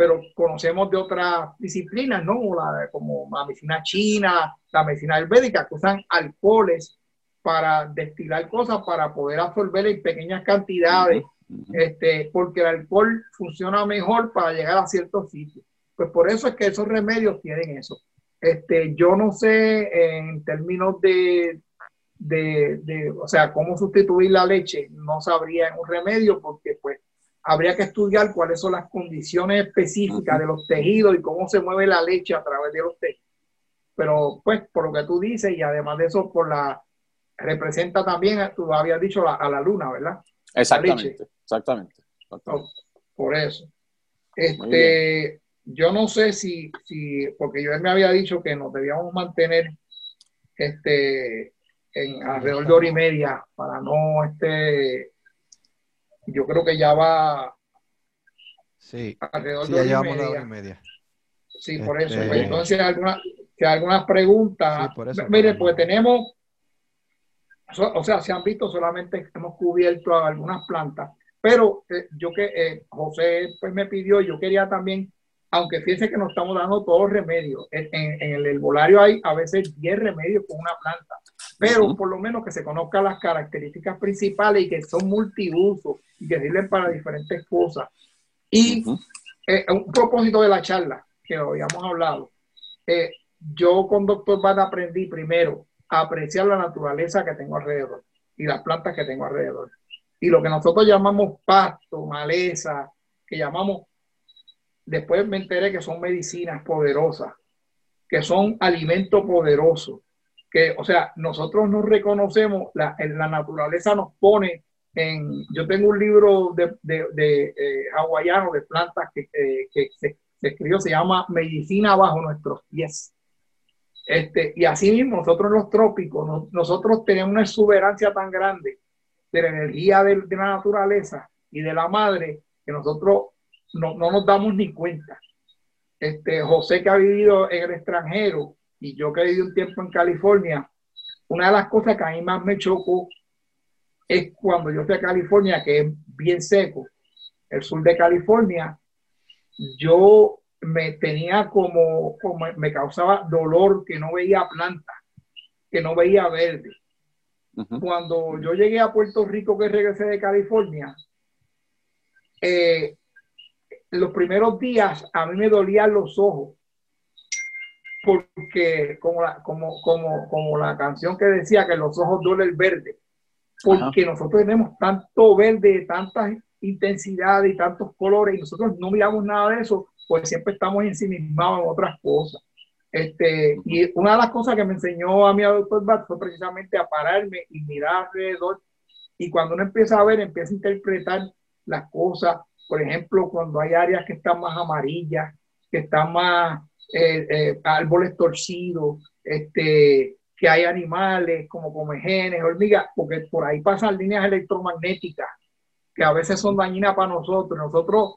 pero conocemos de otras disciplinas, ¿no? La, como la medicina china, la medicina ayurvédica, que usan alcoholes para destilar cosas, para poder absorber en pequeñas cantidades, este, porque el alcohol funciona mejor para llegar a ciertos sitios. Pues por eso es que esos remedios tienen eso. Este, yo no sé en términos de, de, de, o sea, cómo sustituir la leche, no sabría en un remedio, porque pues habría que estudiar cuáles son las condiciones específicas de los tejidos y cómo se mueve la leche a través de los tejidos. Pero pues por lo que tú dices y además de eso por la representa también, tú habías dicho a la luna, ¿verdad? Exactamente, exactamente. Por eso. Este, yo no sé si, si, porque yo me había dicho que nos debíamos mantener este, en alrededor de hora y media para no este, yo creo que ya va sí, alrededor de ya hora, y hora y media. Sí, por eso. Este, pues, entonces, alguna, que algunas preguntas. Sí, Mire, pues tenemos, o sea, se han visto solamente hemos cubierto algunas plantas, pero eh, yo que eh, José pues me pidió, yo quería también, aunque fíjense que nos estamos dando todos los remedios, en, en el herbolario hay a veces 10 remedios con una planta pero por lo menos que se conozcan las características principales y que son multiusos y que sirven para diferentes cosas. Y eh, un propósito de la charla que habíamos hablado, eh, yo con Doctor Van aprendí primero a apreciar la naturaleza que tengo alrededor y las plantas que tengo alrededor. Y lo que nosotros llamamos pasto, maleza, que llamamos, después me enteré que son medicinas poderosas, que son alimentos poderosos que, o sea, nosotros nos reconocemos, la, la naturaleza nos pone en, yo tengo un libro de, de, de eh, hawaiano de plantas que, eh, que se, escribió, se llama Medicina bajo nuestros pies. Este, y así mismo, nosotros los trópicos, nosotros tenemos una exuberancia tan grande de la energía de, de, la naturaleza y de la madre que nosotros no, no nos damos ni cuenta. Este, José que ha vivido en el extranjero, y yo que vivido un tiempo en California, una de las cosas que a mí más me chocó es cuando yo fui a California, que es bien seco, el sur de California, yo me tenía como, como me causaba dolor que no veía planta, que no veía verde. Cuando yo llegué a Puerto Rico, que regresé de California, eh, los primeros días a mí me dolían los ojos porque como la, como, como, como la canción que decía que los ojos duele el verde, porque nosotros tenemos tanto verde, tantas intensidades y tantos colores y nosotros no miramos nada de eso, pues siempre estamos ensimismados en otras cosas. Este, y una de las cosas que me enseñó a mi doctor Bat fue precisamente a pararme y mirar alrededor. Y cuando uno empieza a ver, empieza a interpretar las cosas. Por ejemplo, cuando hay áreas que están más amarillas, que están más eh, eh, árboles torcidos, este, que hay animales como comegenes, hormigas, porque por ahí pasan líneas electromagnéticas que a veces son dañinas para nosotros. Nosotros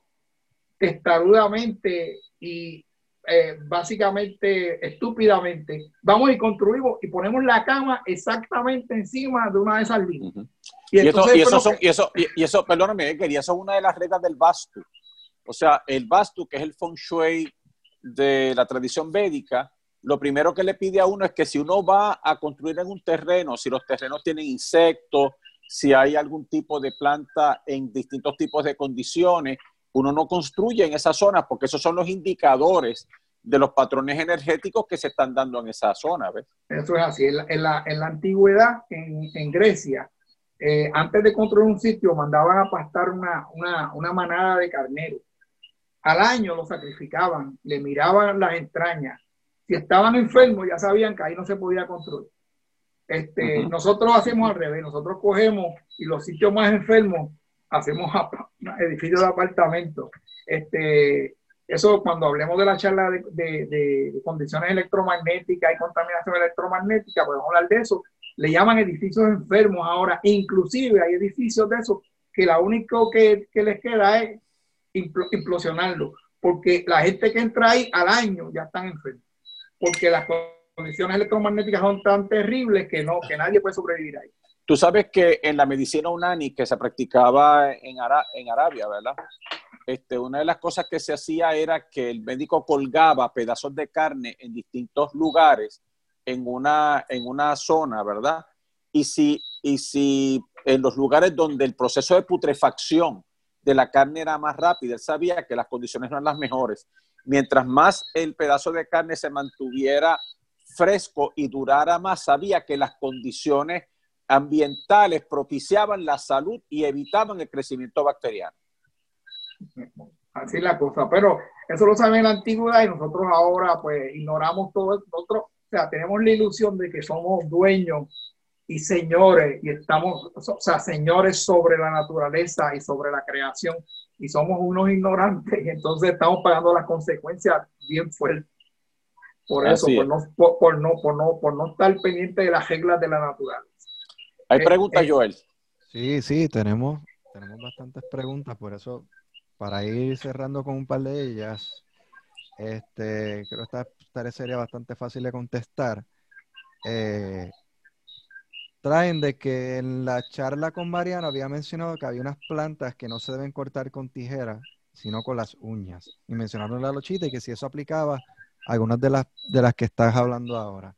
testarudamente y eh, básicamente estúpidamente vamos y construimos y ponemos la cama exactamente encima de una de esas líneas. Y, eso, y, eso, son, y, eso, y, eso, perdóname, quería, eso es una de las reglas del Vastu. O sea, el Vastu, que es el Feng Shui de la tradición védica, lo primero que le pide a uno es que si uno va a construir en un terreno, si los terrenos tienen insectos, si hay algún tipo de planta en distintos tipos de condiciones. Uno no construye en esas zonas porque esos son los indicadores de los patrones energéticos que se están dando en esa zona. ¿ves? Eso es así. En la, en la, antigüedad, en, en Grecia, eh, antes de construir un sitio, mandaban a pastar una, una, una manada de carneros. Al año lo sacrificaban, le miraban las entrañas. Si estaban enfermos, ya sabían que ahí no se podía construir. Este, Nosotros hacemos al revés, nosotros cogemos y los sitios más enfermos hacemos edificios de apartamentos. Este, eso cuando hablemos de la charla de, de, condiciones electromagnéticas y contaminación electromagnética, podemos hablar de eso. Le llaman edificios enfermos ahora, inclusive hay edificios de esos que lo único que, que les queda es implosionarlo, porque la gente que entra ahí al año ya están enfermos, porque las condiciones electromagnéticas son tan terribles que, no, que nadie puede sobrevivir ahí. Tú sabes que en la medicina unani que se practicaba en, en Arabia, ¿verdad? Este, una de las cosas que se hacía era que el médico colgaba pedazos de carne en distintos lugares en una, en una zona, ¿verdad? Y si, y si en los lugares donde el proceso de putrefacción de la carne era más rápida, él sabía que las condiciones no eran las mejores. Mientras más el pedazo de carne se mantuviera fresco y durara más, sabía que las condiciones ambientales propiciaban la salud y evitaban el crecimiento bacteriano. Así es la cosa, pero eso lo saben en la antigüedad y nosotros ahora pues ignoramos todo, nosotros, o sea, tenemos la ilusión de que somos dueños y señores y estamos, o sea, señores sobre la naturaleza y sobre la creación y somos unos ignorantes y entonces estamos pagando las consecuencias bien fuertes. Por eso, por no, por, no, por, no, por no estar pendiente de las reglas de la naturaleza. Hay eh, preguntas, eh, Joel. Sí, sí, tenemos, tenemos bastantes preguntas, por eso, para ir cerrando con un par de ellas, este, creo que esta sería bastante fácil de contestar. Eh, traen de que en la charla con Mariano había mencionado que había unas plantas que no se deben cortar con tijera, sino con las uñas. Y mencionaron la lochita y que si eso aplicaba a algunas de las, de las que estás hablando ahora.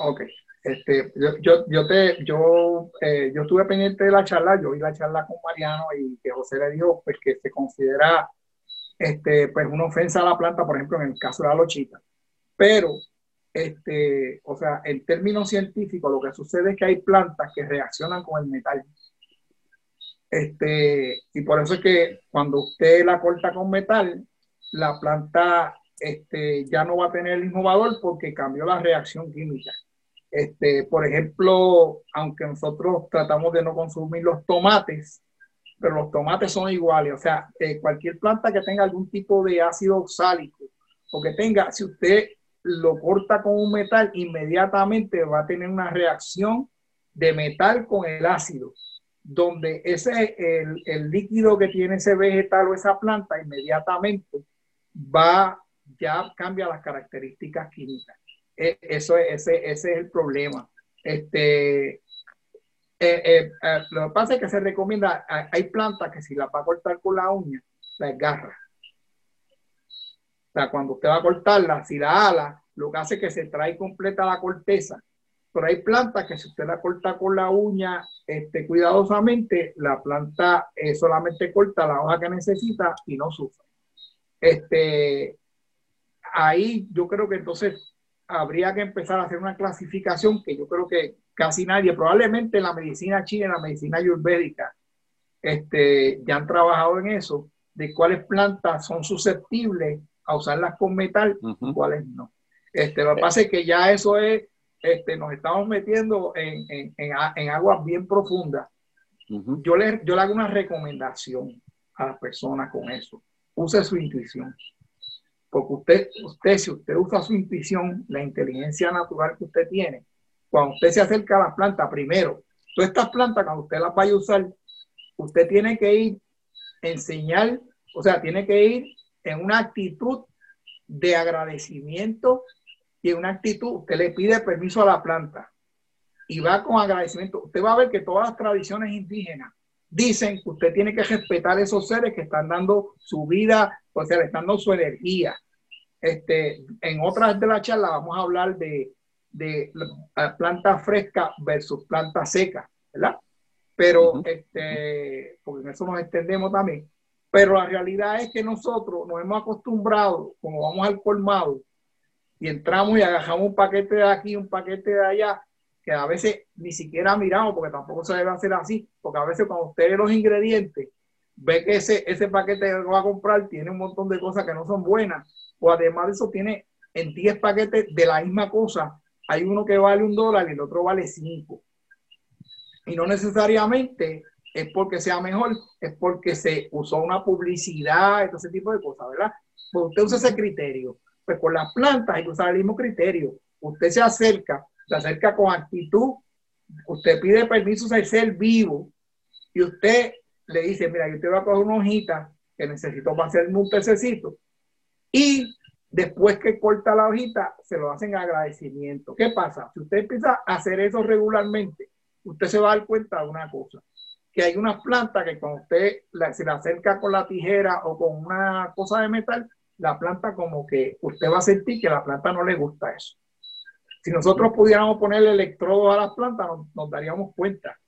Ok. Este, yo, yo, yo, te, yo, eh, yo estuve pendiente de la charla, yo vi la charla con Mariano y que José le dijo pues, que se considera este, pues, una ofensa a la planta, por ejemplo, en el caso de la lochita. Pero, este, o sea, en términos científicos, lo que sucede es que hay plantas que reaccionan con el metal. Este, y por eso es que cuando usted la corta con metal, la planta este, ya no va a tener el mismo valor porque cambió la reacción química. Este, por ejemplo, aunque nosotros tratamos de no consumir los tomates, pero los tomates son iguales, o sea, eh, cualquier planta que tenga algún tipo de ácido oxálico o que tenga, si usted lo corta con un metal, inmediatamente va a tener una reacción de metal con el ácido, donde ese el, el líquido que tiene ese vegetal o esa planta inmediatamente va, ya cambia las características químicas. E, eso ese, ese es el problema. Este, eh, eh, eh, lo que pasa es que se recomienda, hay plantas que si las va a cortar con la uña, la agarra. Sea, cuando usted va a cortarla, si la ala, lo que hace es que se trae completa la corteza. Pero hay plantas que si usted la corta con la uña este, cuidadosamente, la planta solamente corta la hoja que necesita y no sufre. Este, ahí yo creo que entonces habría que empezar a hacer una clasificación que yo creo que casi nadie, probablemente en la medicina china, en la medicina ayurvédica, este, ya han trabajado en eso, de cuáles plantas son susceptibles a usarlas con metal y cuáles no. Este, lo que pasa es que ya eso es, este, nos estamos metiendo en, en, en, aguas bien profundas. yo, le, yo le hago una recomendación a las personas con eso. Use su intuición. Porque usted, usted, si usted usa su intuición, la inteligencia natural que usted tiene, cuando usted se acerca a las plantas, primero, todas estas plantas, cuando usted las vaya a usar, usted tiene que ir enseñar, o sea, tiene que ir en una actitud de agradecimiento y en una actitud, usted le pide permiso a la planta y va con agradecimiento. Usted va a ver que todas las tradiciones indígenas dicen que usted tiene que respetar esos seres que están dando su vida, o sea, le están dando su energía. Este, en otras de la charla vamos a hablar de, de planta fresca versus planta seca, ¿verdad? pero este, porque en eso nos extendemos también. Pero la realidad es que nosotros nos hemos acostumbrado, como vamos al colmado, y entramos y agarramos un paquete de aquí, un paquete de allá, que a veces ni siquiera miramos, porque tampoco se debe hacer así, porque a veces cuando usted ve los ingredientes, ve que ese, ese paquete que va a comprar tiene un montón de cosas que no son buenas, o además de eso tiene en 10 paquetes de la misma cosa, hay uno que vale un dólar y el otro vale cinco. Y no necesariamente es porque sea mejor, es porque se usó una publicidad, ese tipo de cosas, ¿verdad? Pues usted usa ese criterio. Pues con las plantas hay que usar el mismo criterio. Usted se acerca, se acerca con actitud, usted pide permiso de ser vivo y usted le dice, mira, yo te voy a coger una hojita que necesito para hacer un pececito. Y después que corta la hojita, se lo hacen agradecimiento. ¿Qué pasa? Si usted empieza a hacer eso regularmente, usted se va a dar cuenta de una cosa, que hay unas plantas que cuando usted se la acerca con la tijera o con una cosa de metal, la planta como que usted va a sentir que la planta no le gusta eso. Si nosotros pudiéramos ponerle electrodos a las plantas, nos, daríamos cuenta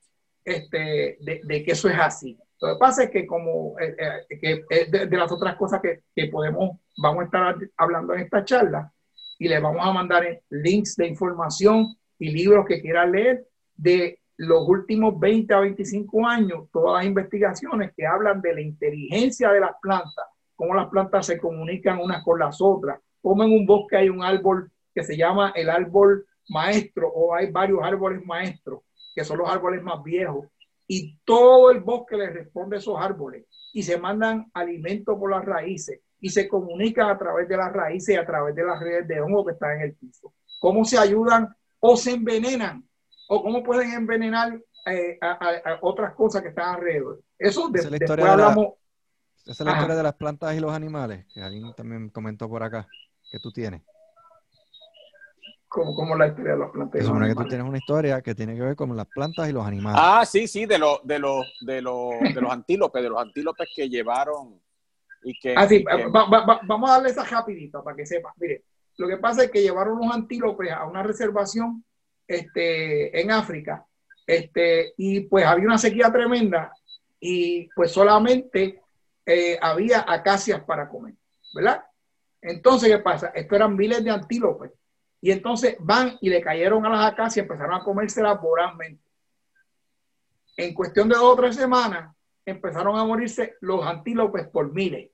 este, de, que eso es así. Lo que pasa es que como eh, eh, que de, las otras cosas que, que, podemos, vamos a estar hablando en esta charla y le vamos a mandar links de información y libros que quieran leer de los últimos 20 a 25 años, todas las investigaciones que hablan de la inteligencia de las plantas, cómo las plantas se comunican unas con las otras, cómo en un bosque hay un árbol que se llama el árbol maestro o hay varios árboles maestros, que son los árboles más viejos, y todo el bosque le responde a esos árboles y se mandan alimentos por las raíces y se comunican a través de las raíces y a través de las redes de hongo que están en el piso. ¿Cómo se ayudan o se envenenan o cómo pueden envenenar eh, a, otras cosas que están alrededor. Eso de, después hablamos. esa es la historia de las plantas y los animales, que alguien también comentó por acá, que tú tienes. Como, como la historia de las plantas. Se supone que tú tienes una historia que tiene que ver con las plantas y los animales. Ah, sí, sí, de, los de, los de, los de los antílopes, de los antílopes que llevaron y que... Ah, sí, vamos a darle esa rapidita para que sepa. Mire, lo que pasa es que llevaron los antílopes a una reservación este, en África, este, y pues había una sequía tremenda y pues solamente eh, había acacias para comer, ¿verdad? Entonces, ¿qué pasa? Esto eran miles de antílopes. Y entonces van y le cayeron a las acacias, empezaron a comérselas vorazmente. En cuestión de dos o tres semanas, empezaron a morirse los antílopes por miles.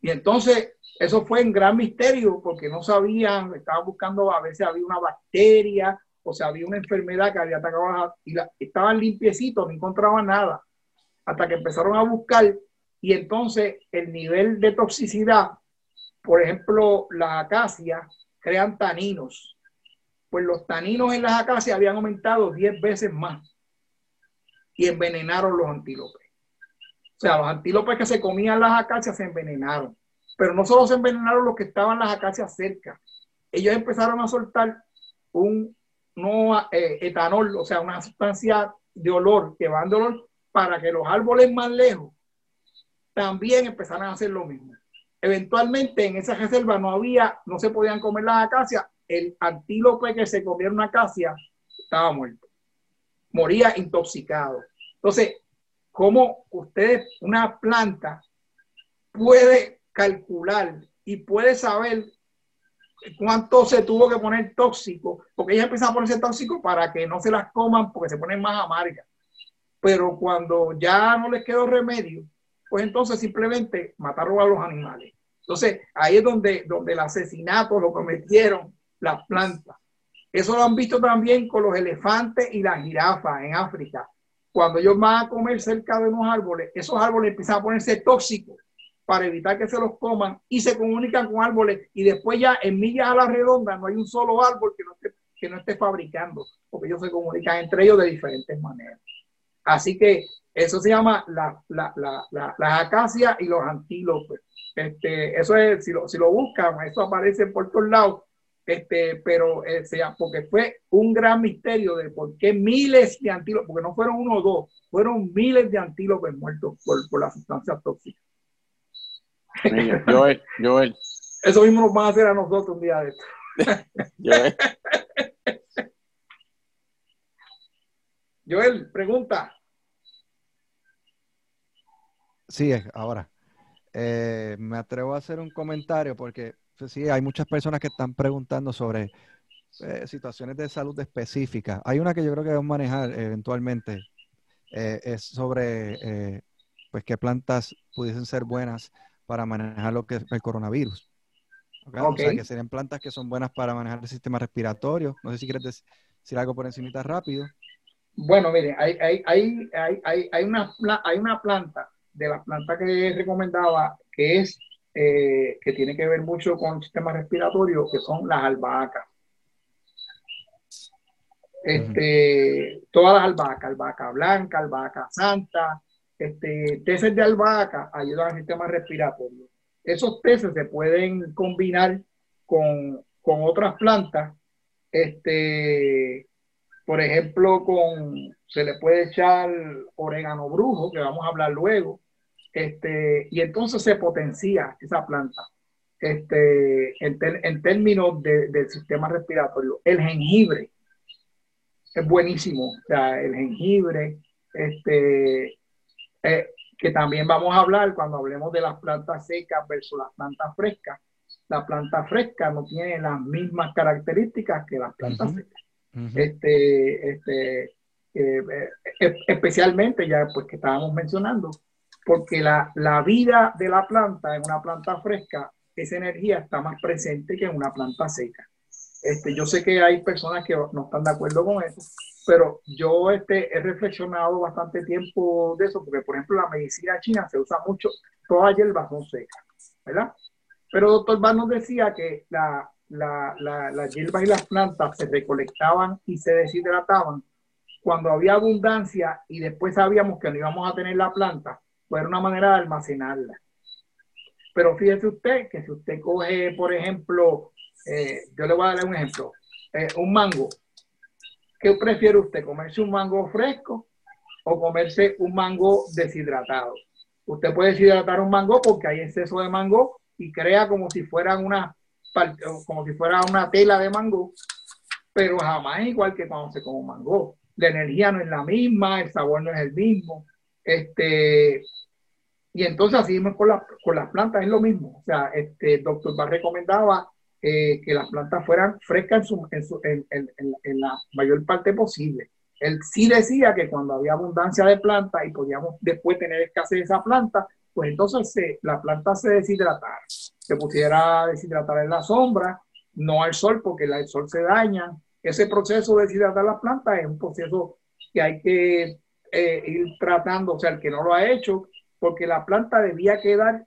Y entonces eso fue un gran misterio porque no sabían, estaban buscando a ver si había una bacteria o si había una enfermedad que había atacado y estaban limpiecitos, no encontraban nada. Hasta que empezaron a buscar y entonces el nivel de toxicidad, por ejemplo, las acacias crean taninos. Pues los taninos en las acacias habían aumentado 10 veces más y envenenaron los antílopes. O sea, los antílopes que se comían las acacias se envenenaron. Pero no solo se envenenaron los que estaban las acacias cerca, ellos empezaron a soltar un no, eh, etanol, o sea, una sustancia de olor que va para que los árboles más lejos también empezaran a hacer lo mismo. Eventualmente en esa reserva no había, no se podían comer las acacias, el antílope que se comiera una acacia estaba muerto, moría intoxicado. Entonces, ¿cómo ustedes, una planta puede calcular y puede saber cuánto se tuvo que poner tóxico, porque ella empieza a ponerse tóxico para que no se las coman porque se ponen más amargas. Pero cuando ya no les quedó remedio, pues entonces simplemente mataron a los animales. Entonces ahí es donde, donde el asesinato lo cometieron las plantas. Eso lo han visto también con los elefantes y las jirafas en África. Cuando ellos van a comer cerca de unos árboles, esos árboles empiezan a ponerse tóxicos para evitar que se los coman y se comunican con árboles y después ya en millas a la redonda no hay un solo árbol que no esté, que no esté fabricando, porque ellos se comunican entre ellos de diferentes maneras. Así que eso se llama la, la, la, las acacias y los antílopes. Este, eso es, si lo, si lo buscan, eso aparece por todos lados, este, pero eh, sea, porque fue un gran misterio de por qué miles de antílopes, porque no fueron uno o dos, fueron miles de antílopes muertos por, por la sustancia Joel, Joel. Eso mismo nos van a hacer a nosotros un día de esto. Joel. Joel, pregunta. Sí, ahora. Eh, me atrevo a hacer un comentario porque pues, sí, hay muchas personas que están preguntando sobre eh, situaciones de salud específicas. Hay una que yo creo que debemos manejar eventualmente. Eh, es sobre pues qué plantas pudiesen ser buenas para manejar lo que es el coronavirus. O sea, que serían plantas que son buenas para manejar el sistema respiratorio. No sé si quieres decir algo por encima rápido. Bueno, mire, hay, hay, hay, hay, hay, una, hay una planta, de las plantas que recomendaba, que es, eh, que tiene que ver mucho con el sistema respiratorio, que son las albahacas. Este, Todas las albahacas, albahaca blanca, albahaca santa, este, teces de albahaca ayudan al sistema respiratorio. Esos teces se pueden combinar con, con otras plantas, este, por ejemplo, con, se le puede echar orégano brujo, que vamos a hablar luego, este, y entonces se potencia esa planta este, en, términos del sistema respiratorio. El jengibre es buenísimo, o sea, el jengibre, este, eh, que también vamos a hablar cuando hablemos de las plantas secas versus las plantas frescas. La planta fresca no tiene las mismas características que las plantas secas este, este, eh, eh, especialmente ya pues que estábamos mencionando, porque la, la, vida de la planta en una planta fresca, esa energía está más presente que en una planta seca. Este, yo sé que hay personas que no están de acuerdo con eso, pero yo este, he reflexionado bastante tiempo de eso, porque por ejemplo la medicina china se usa mucho, todas hierbas son secas, ¿verdad? Pero doctor Van nos decía que la, la, las hierbas y las plantas se recolectaban y se deshidrataban cuando había abundancia y después sabíamos que no íbamos a tener la planta, pues era una manera de almacenarla. Pero fíjese usted que si usted coge, por ejemplo, eh, yo le voy a dar un ejemplo, eh, un mango, ¿qué prefiere usted? ¿Comerse un mango fresco o comerse un mango deshidratado? Usted puede deshidratar un mango porque hay exceso de mango y crea como si fueran unas como si fuera una tela de mango, pero jamás es igual que cuando se come un mango. La energía no es la misma, el sabor no es el mismo. Este, y entonces así con, con las plantas es lo mismo. O sea, este, doctor Bar recomendaba eh, que las plantas fueran frescas en, la mayor parte posible. Él sí decía que cuando había abundancia de plantas y podíamos después tener escasez de esa planta, pues entonces la planta se deshidratara se pusiera deshidratar en la sombra, no al sol porque el sol se daña. Ese proceso de deshidratar las plantas es un proceso que hay que eh, ir tratando, o sea, el que no lo ha hecho, porque la planta debía quedar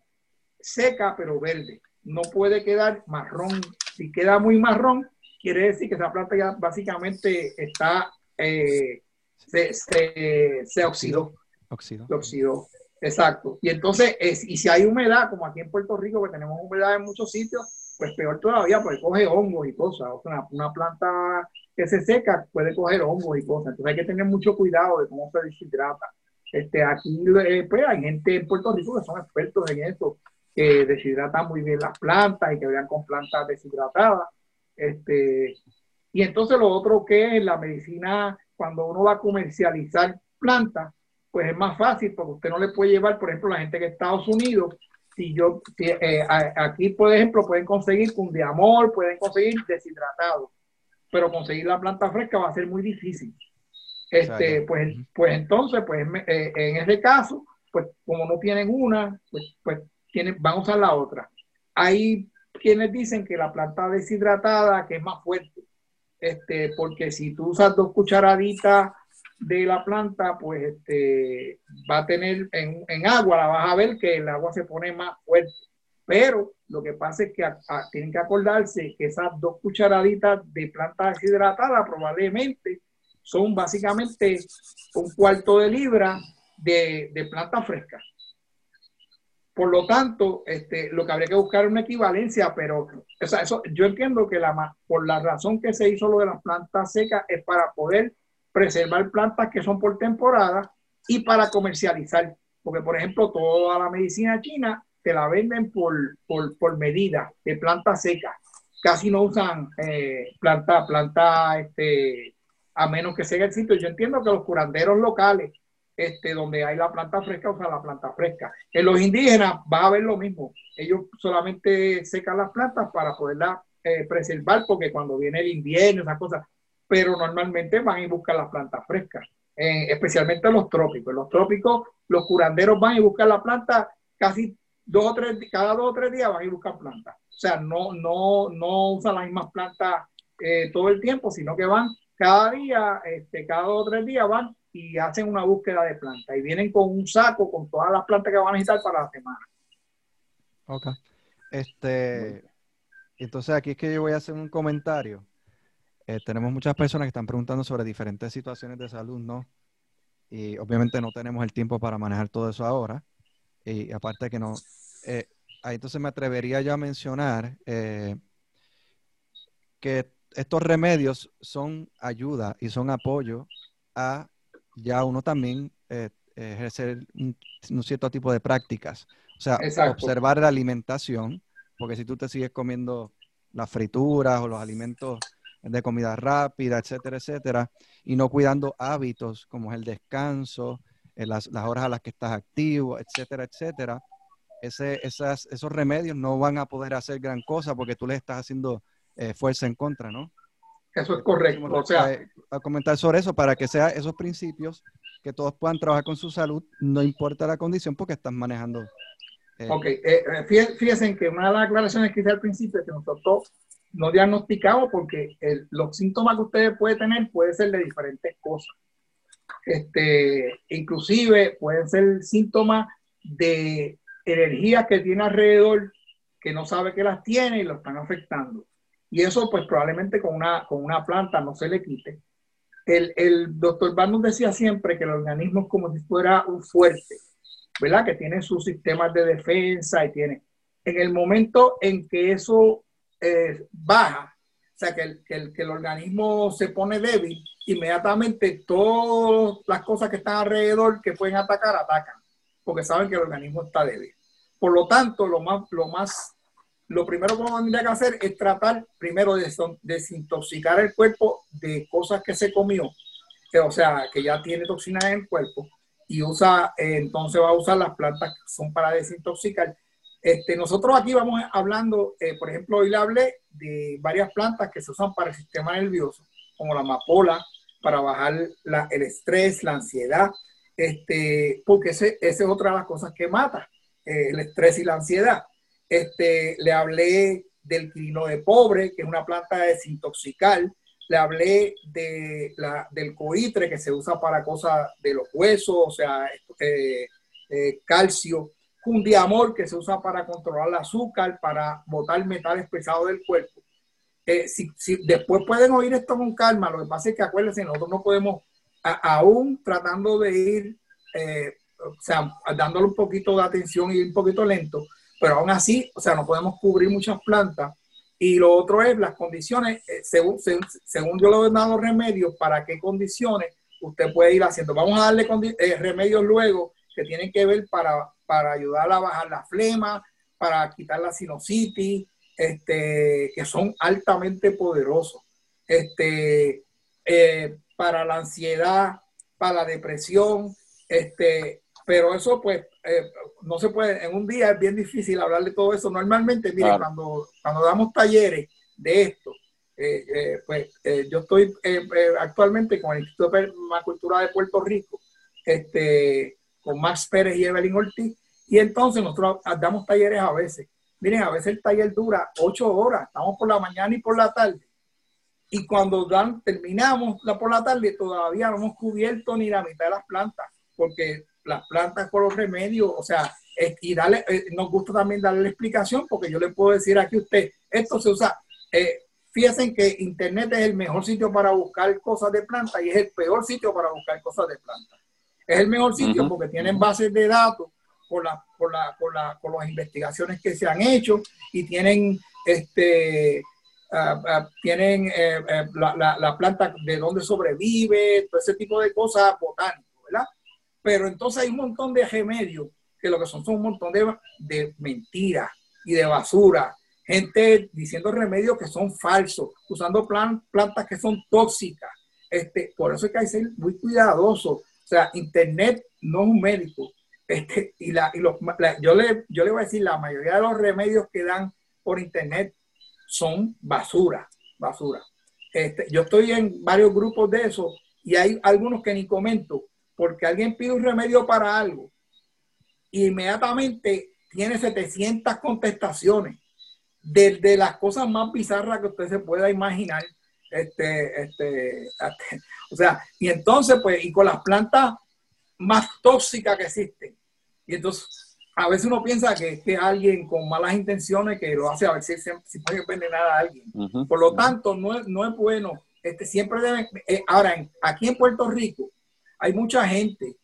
seca pero verde, no puede quedar marrón. Si queda muy marrón, quiere decir que esa planta ya básicamente está, eh, se, se, se, oxidó. Oxidó. Se oxidó. Exacto. Y entonces, es, y si hay humedad, como aquí en Puerto Rico, que tenemos humedad en muchos sitios, pues peor todavía, porque coge hongos y cosas. O sea, una, planta que se seca puede coger hongos y cosas. Entonces hay que tener mucho cuidado de cómo se deshidrata. Este, aquí eh, pues, hay gente en Puerto Rico que son expertos en eso, que deshidratan muy bien las plantas y que vean con plantas deshidratadas. Este, y entonces lo otro que es la medicina, cuando uno va a comercializar plantas, pues es más fácil porque usted no le puede llevar, por ejemplo, la gente que Estados Unidos, si yo, eh, aquí, por ejemplo, pueden conseguir diamor, pueden conseguir deshidratado, pero conseguir la planta fresca va a ser muy difícil. Este, pues, pues entonces, pues eh, en ese caso, pues como no tienen una, pues, pues van a usar la otra. Hay quienes dicen que la planta deshidratada, que es más fuerte, este, porque si tú usas dos cucharaditas de la planta, pues este, va a tener en, agua, la vas a ver que el agua se pone más fuerte. Pero lo que pasa es que tienen que acordarse que esas dos cucharaditas de planta deshidratada probablemente son básicamente un cuarto de libra de, de planta fresca. Por lo tanto, este, lo que habría que buscar es una equivalencia, pero eso, yo entiendo que la, por la razón que se hizo lo de las plantas secas es para poder preservar plantas que son por temporada y para comercializar. Porque, por ejemplo, toda la medicina china te la venden por, por, medida de planta seca. Casi no usan eh, planta, planta este, a menos que sea el sitio. Yo entiendo que los curanderos locales, este, donde hay la planta fresca, usan la planta fresca. En los indígenas va a haber lo mismo. Ellos solamente secan las plantas para poderlas eh, preservar, porque cuando viene el invierno, esas cosas, pero normalmente van y buscan las plantas frescas, eh, especialmente en los trópicos. En los trópicos, los curanderos van y buscan la planta casi dos o tres, cada dos o tres días van y buscan plantas. O sea, no, no, no usan las mismas plantas eh, todo el tiempo, sino que van cada día, este, cada dos o tres días van y hacen una búsqueda de plantas y vienen con un saco con todas las plantas que van a necesitar para la semana. Ok. Este, entonces aquí es que yo voy a hacer un comentario. Eh, tenemos muchas personas que están preguntando sobre diferentes situaciones de salud, ¿no? Y obviamente no tenemos el tiempo para manejar todo eso ahora. Y aparte que no, eh, ahí entonces me atrevería yo a mencionar eh, que estos remedios son ayuda y son apoyo a ya uno también eh, ejercer un, cierto tipo de prácticas. O sea, observar la alimentación, porque si tú te sigues comiendo las frituras o los alimentos de comida rápida, etcétera, etcétera, y no cuidando hábitos como el descanso, eh, las, las, horas a las que estás activo, etcétera, etcétera, ese, esas, esos remedios no van a poder hacer gran cosa porque tú le estás haciendo eh, fuerza en contra, ¿no? Eso es correcto. O sea, a comentar sobre eso para que sea esos principios que todos puedan trabajar con su salud, no importa la condición, porque están manejando. Eh, ok, eh, fíjense que una de las aclaraciones que hice al principio es que nosotros no diagnosticamos porque los síntomas que ustedes pueden tener pueden ser de diferentes cosas. Este, inclusive pueden ser síntomas de energías que tiene alrededor que no sabe que las tiene y lo están afectando. Y eso pues probablemente con una, con una planta no se le quite. El, el doctor Barnum decía siempre que el organismo es como si fuera un fuerte, ¿verdad? Que tiene sus sistemas de defensa y tiene... En el momento en que eso eh, baja, o sea, que el, que, el, que el organismo se pone débil, inmediatamente todas las cosas que están alrededor que pueden atacar, atacan, porque saben que el organismo está débil. Por lo tanto, lo más, lo más lo primero que uno tendría que hacer es tratar primero de desintoxicar el cuerpo de cosas que se comió, o sea, que ya tiene toxinas en el cuerpo, y usa, eh, entonces va a usar las plantas que son para desintoxicar. Este, nosotros aquí vamos hablando, eh, por ejemplo, hoy le hablé de varias plantas que se usan para el sistema nervioso, como la amapola, para bajar el estrés, la ansiedad, este, porque esa es otra de las cosas que mata, eh, el estrés y la ansiedad. Este, le hablé del quino de pobre, que es una planta desintoxical. Le hablé de la, del coitre, que se usa para cosas de los huesos, o sea, eh, eh, calcio. Jundiamor, que se usa para controlar el azúcar, para botar metales pesados del cuerpo. Eh, si, después pueden oír esto con calma, lo que pasa es que acuérdense, nosotros no podemos, aún tratando de ir, o sea, dándole un poquito de atención y un poquito lento, pero aún así, o sea, no podemos cubrir muchas plantas. Y lo otro es las condiciones, eh, según, según, yo le he dado remedios, para qué condiciones usted puede ir haciendo. Vamos a darle eh, remedios luego que tienen que ver para, para ayudar a bajar la flema, para quitar la sinusitis, este, que son altamente poderosos. Este, eh, para la ansiedad, para la depresión, este, pero eso pues eh, no se puede, en un día es bien difícil hablar de todo eso. Normalmente, miren, cuando, cuando damos talleres de esto, eh, eh, pues yo estoy actualmente con el Instituto de Permacultura de Puerto Rico, este, con Max Pérez y Evelyn Ortiz, y entonces nosotros damos talleres a veces. Miren, a veces el taller dura ocho horas, estamos por la mañana y por la tarde. Y cuando dan, terminamos la por la tarde, todavía no hemos cubierto ni la mitad de las plantas, porque las plantas con los remedios, o sea, y darle, eh, nos gusta también darle la explicación, porque yo le puedo decir aquí a usted, esto se usa, eh, fíjense que Internet es el mejor sitio para buscar cosas de planta y es el peor sitio para buscar cosas de planta. Es el mejor sitio porque tienen bases de datos por, la, por las investigaciones que se han hecho y tienen este ah, tienen eh, la, planta de dónde sobrevive, todo ese tipo de cosas botánicas, ¿verdad? Pero entonces hay un montón de remedios que lo que son son un montón de, de mentiras y de basura. Gente diciendo remedios que son falsos, usando plantas que son tóxicas. este, por eso hay que ser muy cuidadoso. O sea, Internet no es un médico. Este, y la, y los, yo, le, yo le voy a decir, la mayoría de los remedios que dan por Internet son basura, basura. Este, yo estoy en varios grupos de eso y hay algunos que ni comento, porque alguien pide un remedio para algo y inmediatamente tiene 700 contestaciones de, las cosas más bizarras que usted se pueda imaginar. Este, este, o sea, y entonces, pues, y con las plantas más tóxicas que existen. Y entonces, a veces uno piensa que es alguien con malas intenciones que lo hace a ver si, si puede envenenar a alguien. Por lo tanto, no es, no es bueno. Este, siempre deben, eh, ahora, aquí en Puerto Rico hay mucha gente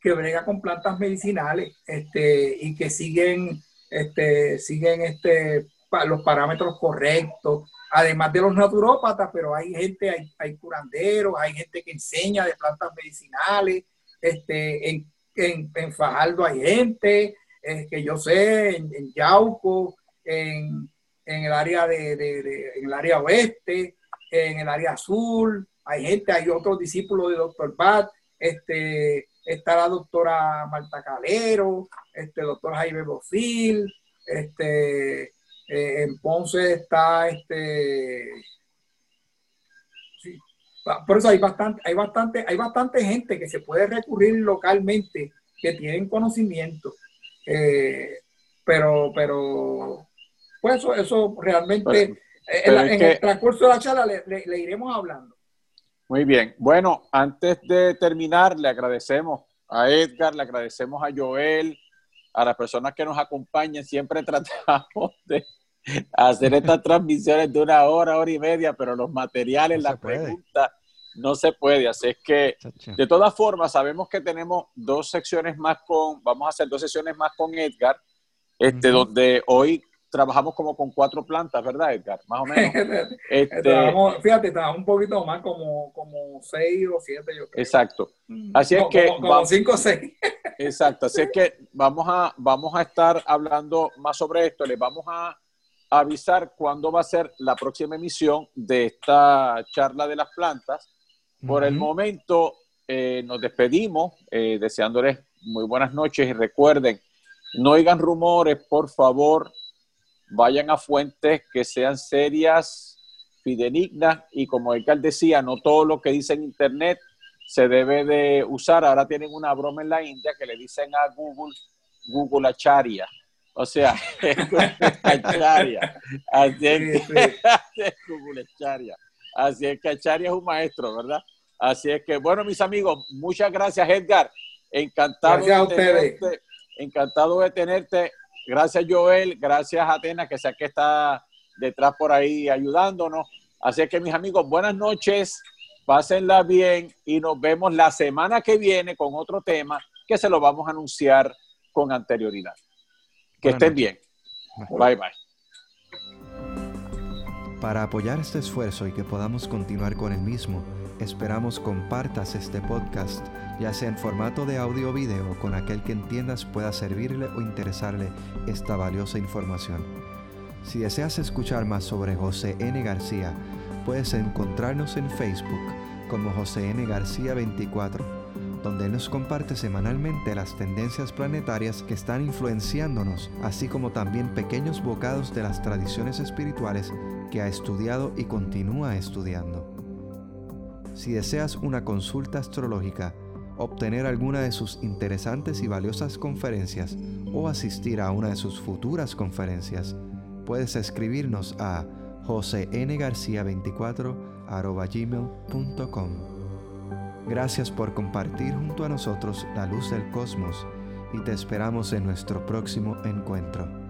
que brega con plantas medicinales este, y que siguen, este, siguen este, los parámetros correctos, además de los naturópatas, pero hay gente, hay, hay curanderos, hay gente que enseña de plantas medicinales, este, en, en, Fajardo hay gente, que yo sé, en, Yauco, en, en, el área de, de, en el área oeste, en el área azul, hay gente, hay otros discípulos de Doctor Bat, este, está la doctora Marta Calero, este, doctor Jaime Bofil, este, eh, en Ponce está este. por eso hay bastante, hay bastante, hay bastante gente que se puede recurrir localmente que tienen conocimiento. Eh, pero, pero, pues eso, eso realmente eh, en, el transcurso de la charla le, iremos hablando. Muy bien. Bueno, antes de terminar, le agradecemos a Edgar, le agradecemos a Joel, a las personas que nos acompañan. Siempre tratamos de hacer estas transmisiones de una hora, hora y media, pero los materiales, las preguntas, no se puede. Así es que, de todas formas, sabemos que tenemos dos secciones más con, vamos a hacer dos sesiones más con Edgar, este, donde hoy trabajamos como con cuatro plantas, ¿verdad, Edgar? Más o menos. este, fíjate, trabajamos un poquito más, como, como seis o siete, yo creo. Exacto. Así es que... Como, cinco o seis. exacto. Así es que vamos a, vamos a estar hablando más sobre esto. Les vamos a avisar cuándo va a ser la próxima emisión de esta charla de las plantas. Por el momento eh, nos despedimos eh, deseándoles muy buenas noches y recuerden, no oigan rumores, por favor, vayan a fuentes que sean serias, fidedignas y como el decía, no todo lo que dice en internet se debe de usar. Ahora tienen una broma en la India que le dicen a Google, Google Acharya. O sea, Acharia. Así es que, Así es que Acharia es un maestro, ¿verdad? Así es que, bueno, mis amigos, muchas gracias, Edgar. Encantado gracias de tenerte. Encantado de tenerte. Gracias, Joel. Gracias, Atena, que sé que está detrás por ahí ayudándonos. Así que, mis amigos, buenas noches. Pásenla bien y nos vemos la semana que viene con otro tema que se lo vamos a anunciar con anterioridad. Que estén bien. Bye bye. Para apoyar este esfuerzo y que podamos continuar con el mismo, esperamos compartas este podcast, ya sea en formato de audio o video, con aquel que entiendas pueda servirle o interesarle esta valiosa información. Si deseas escuchar más sobre José N. García, puedes encontrarnos en Facebook como José N. García 24 donde nos comparte semanalmente las tendencias planetarias que están influenciándonos, así como también pequeños bocados de las tradiciones espirituales que ha estudiado y continúa estudiando. Si deseas una consulta astrológica, obtener alguna de sus interesantes y valiosas conferencias o asistir a una de sus futuras conferencias, puedes escribirnos a josengarcia24 Gracias por compartir junto a nosotros la luz del cosmos y te esperamos en nuestro próximo encuentro.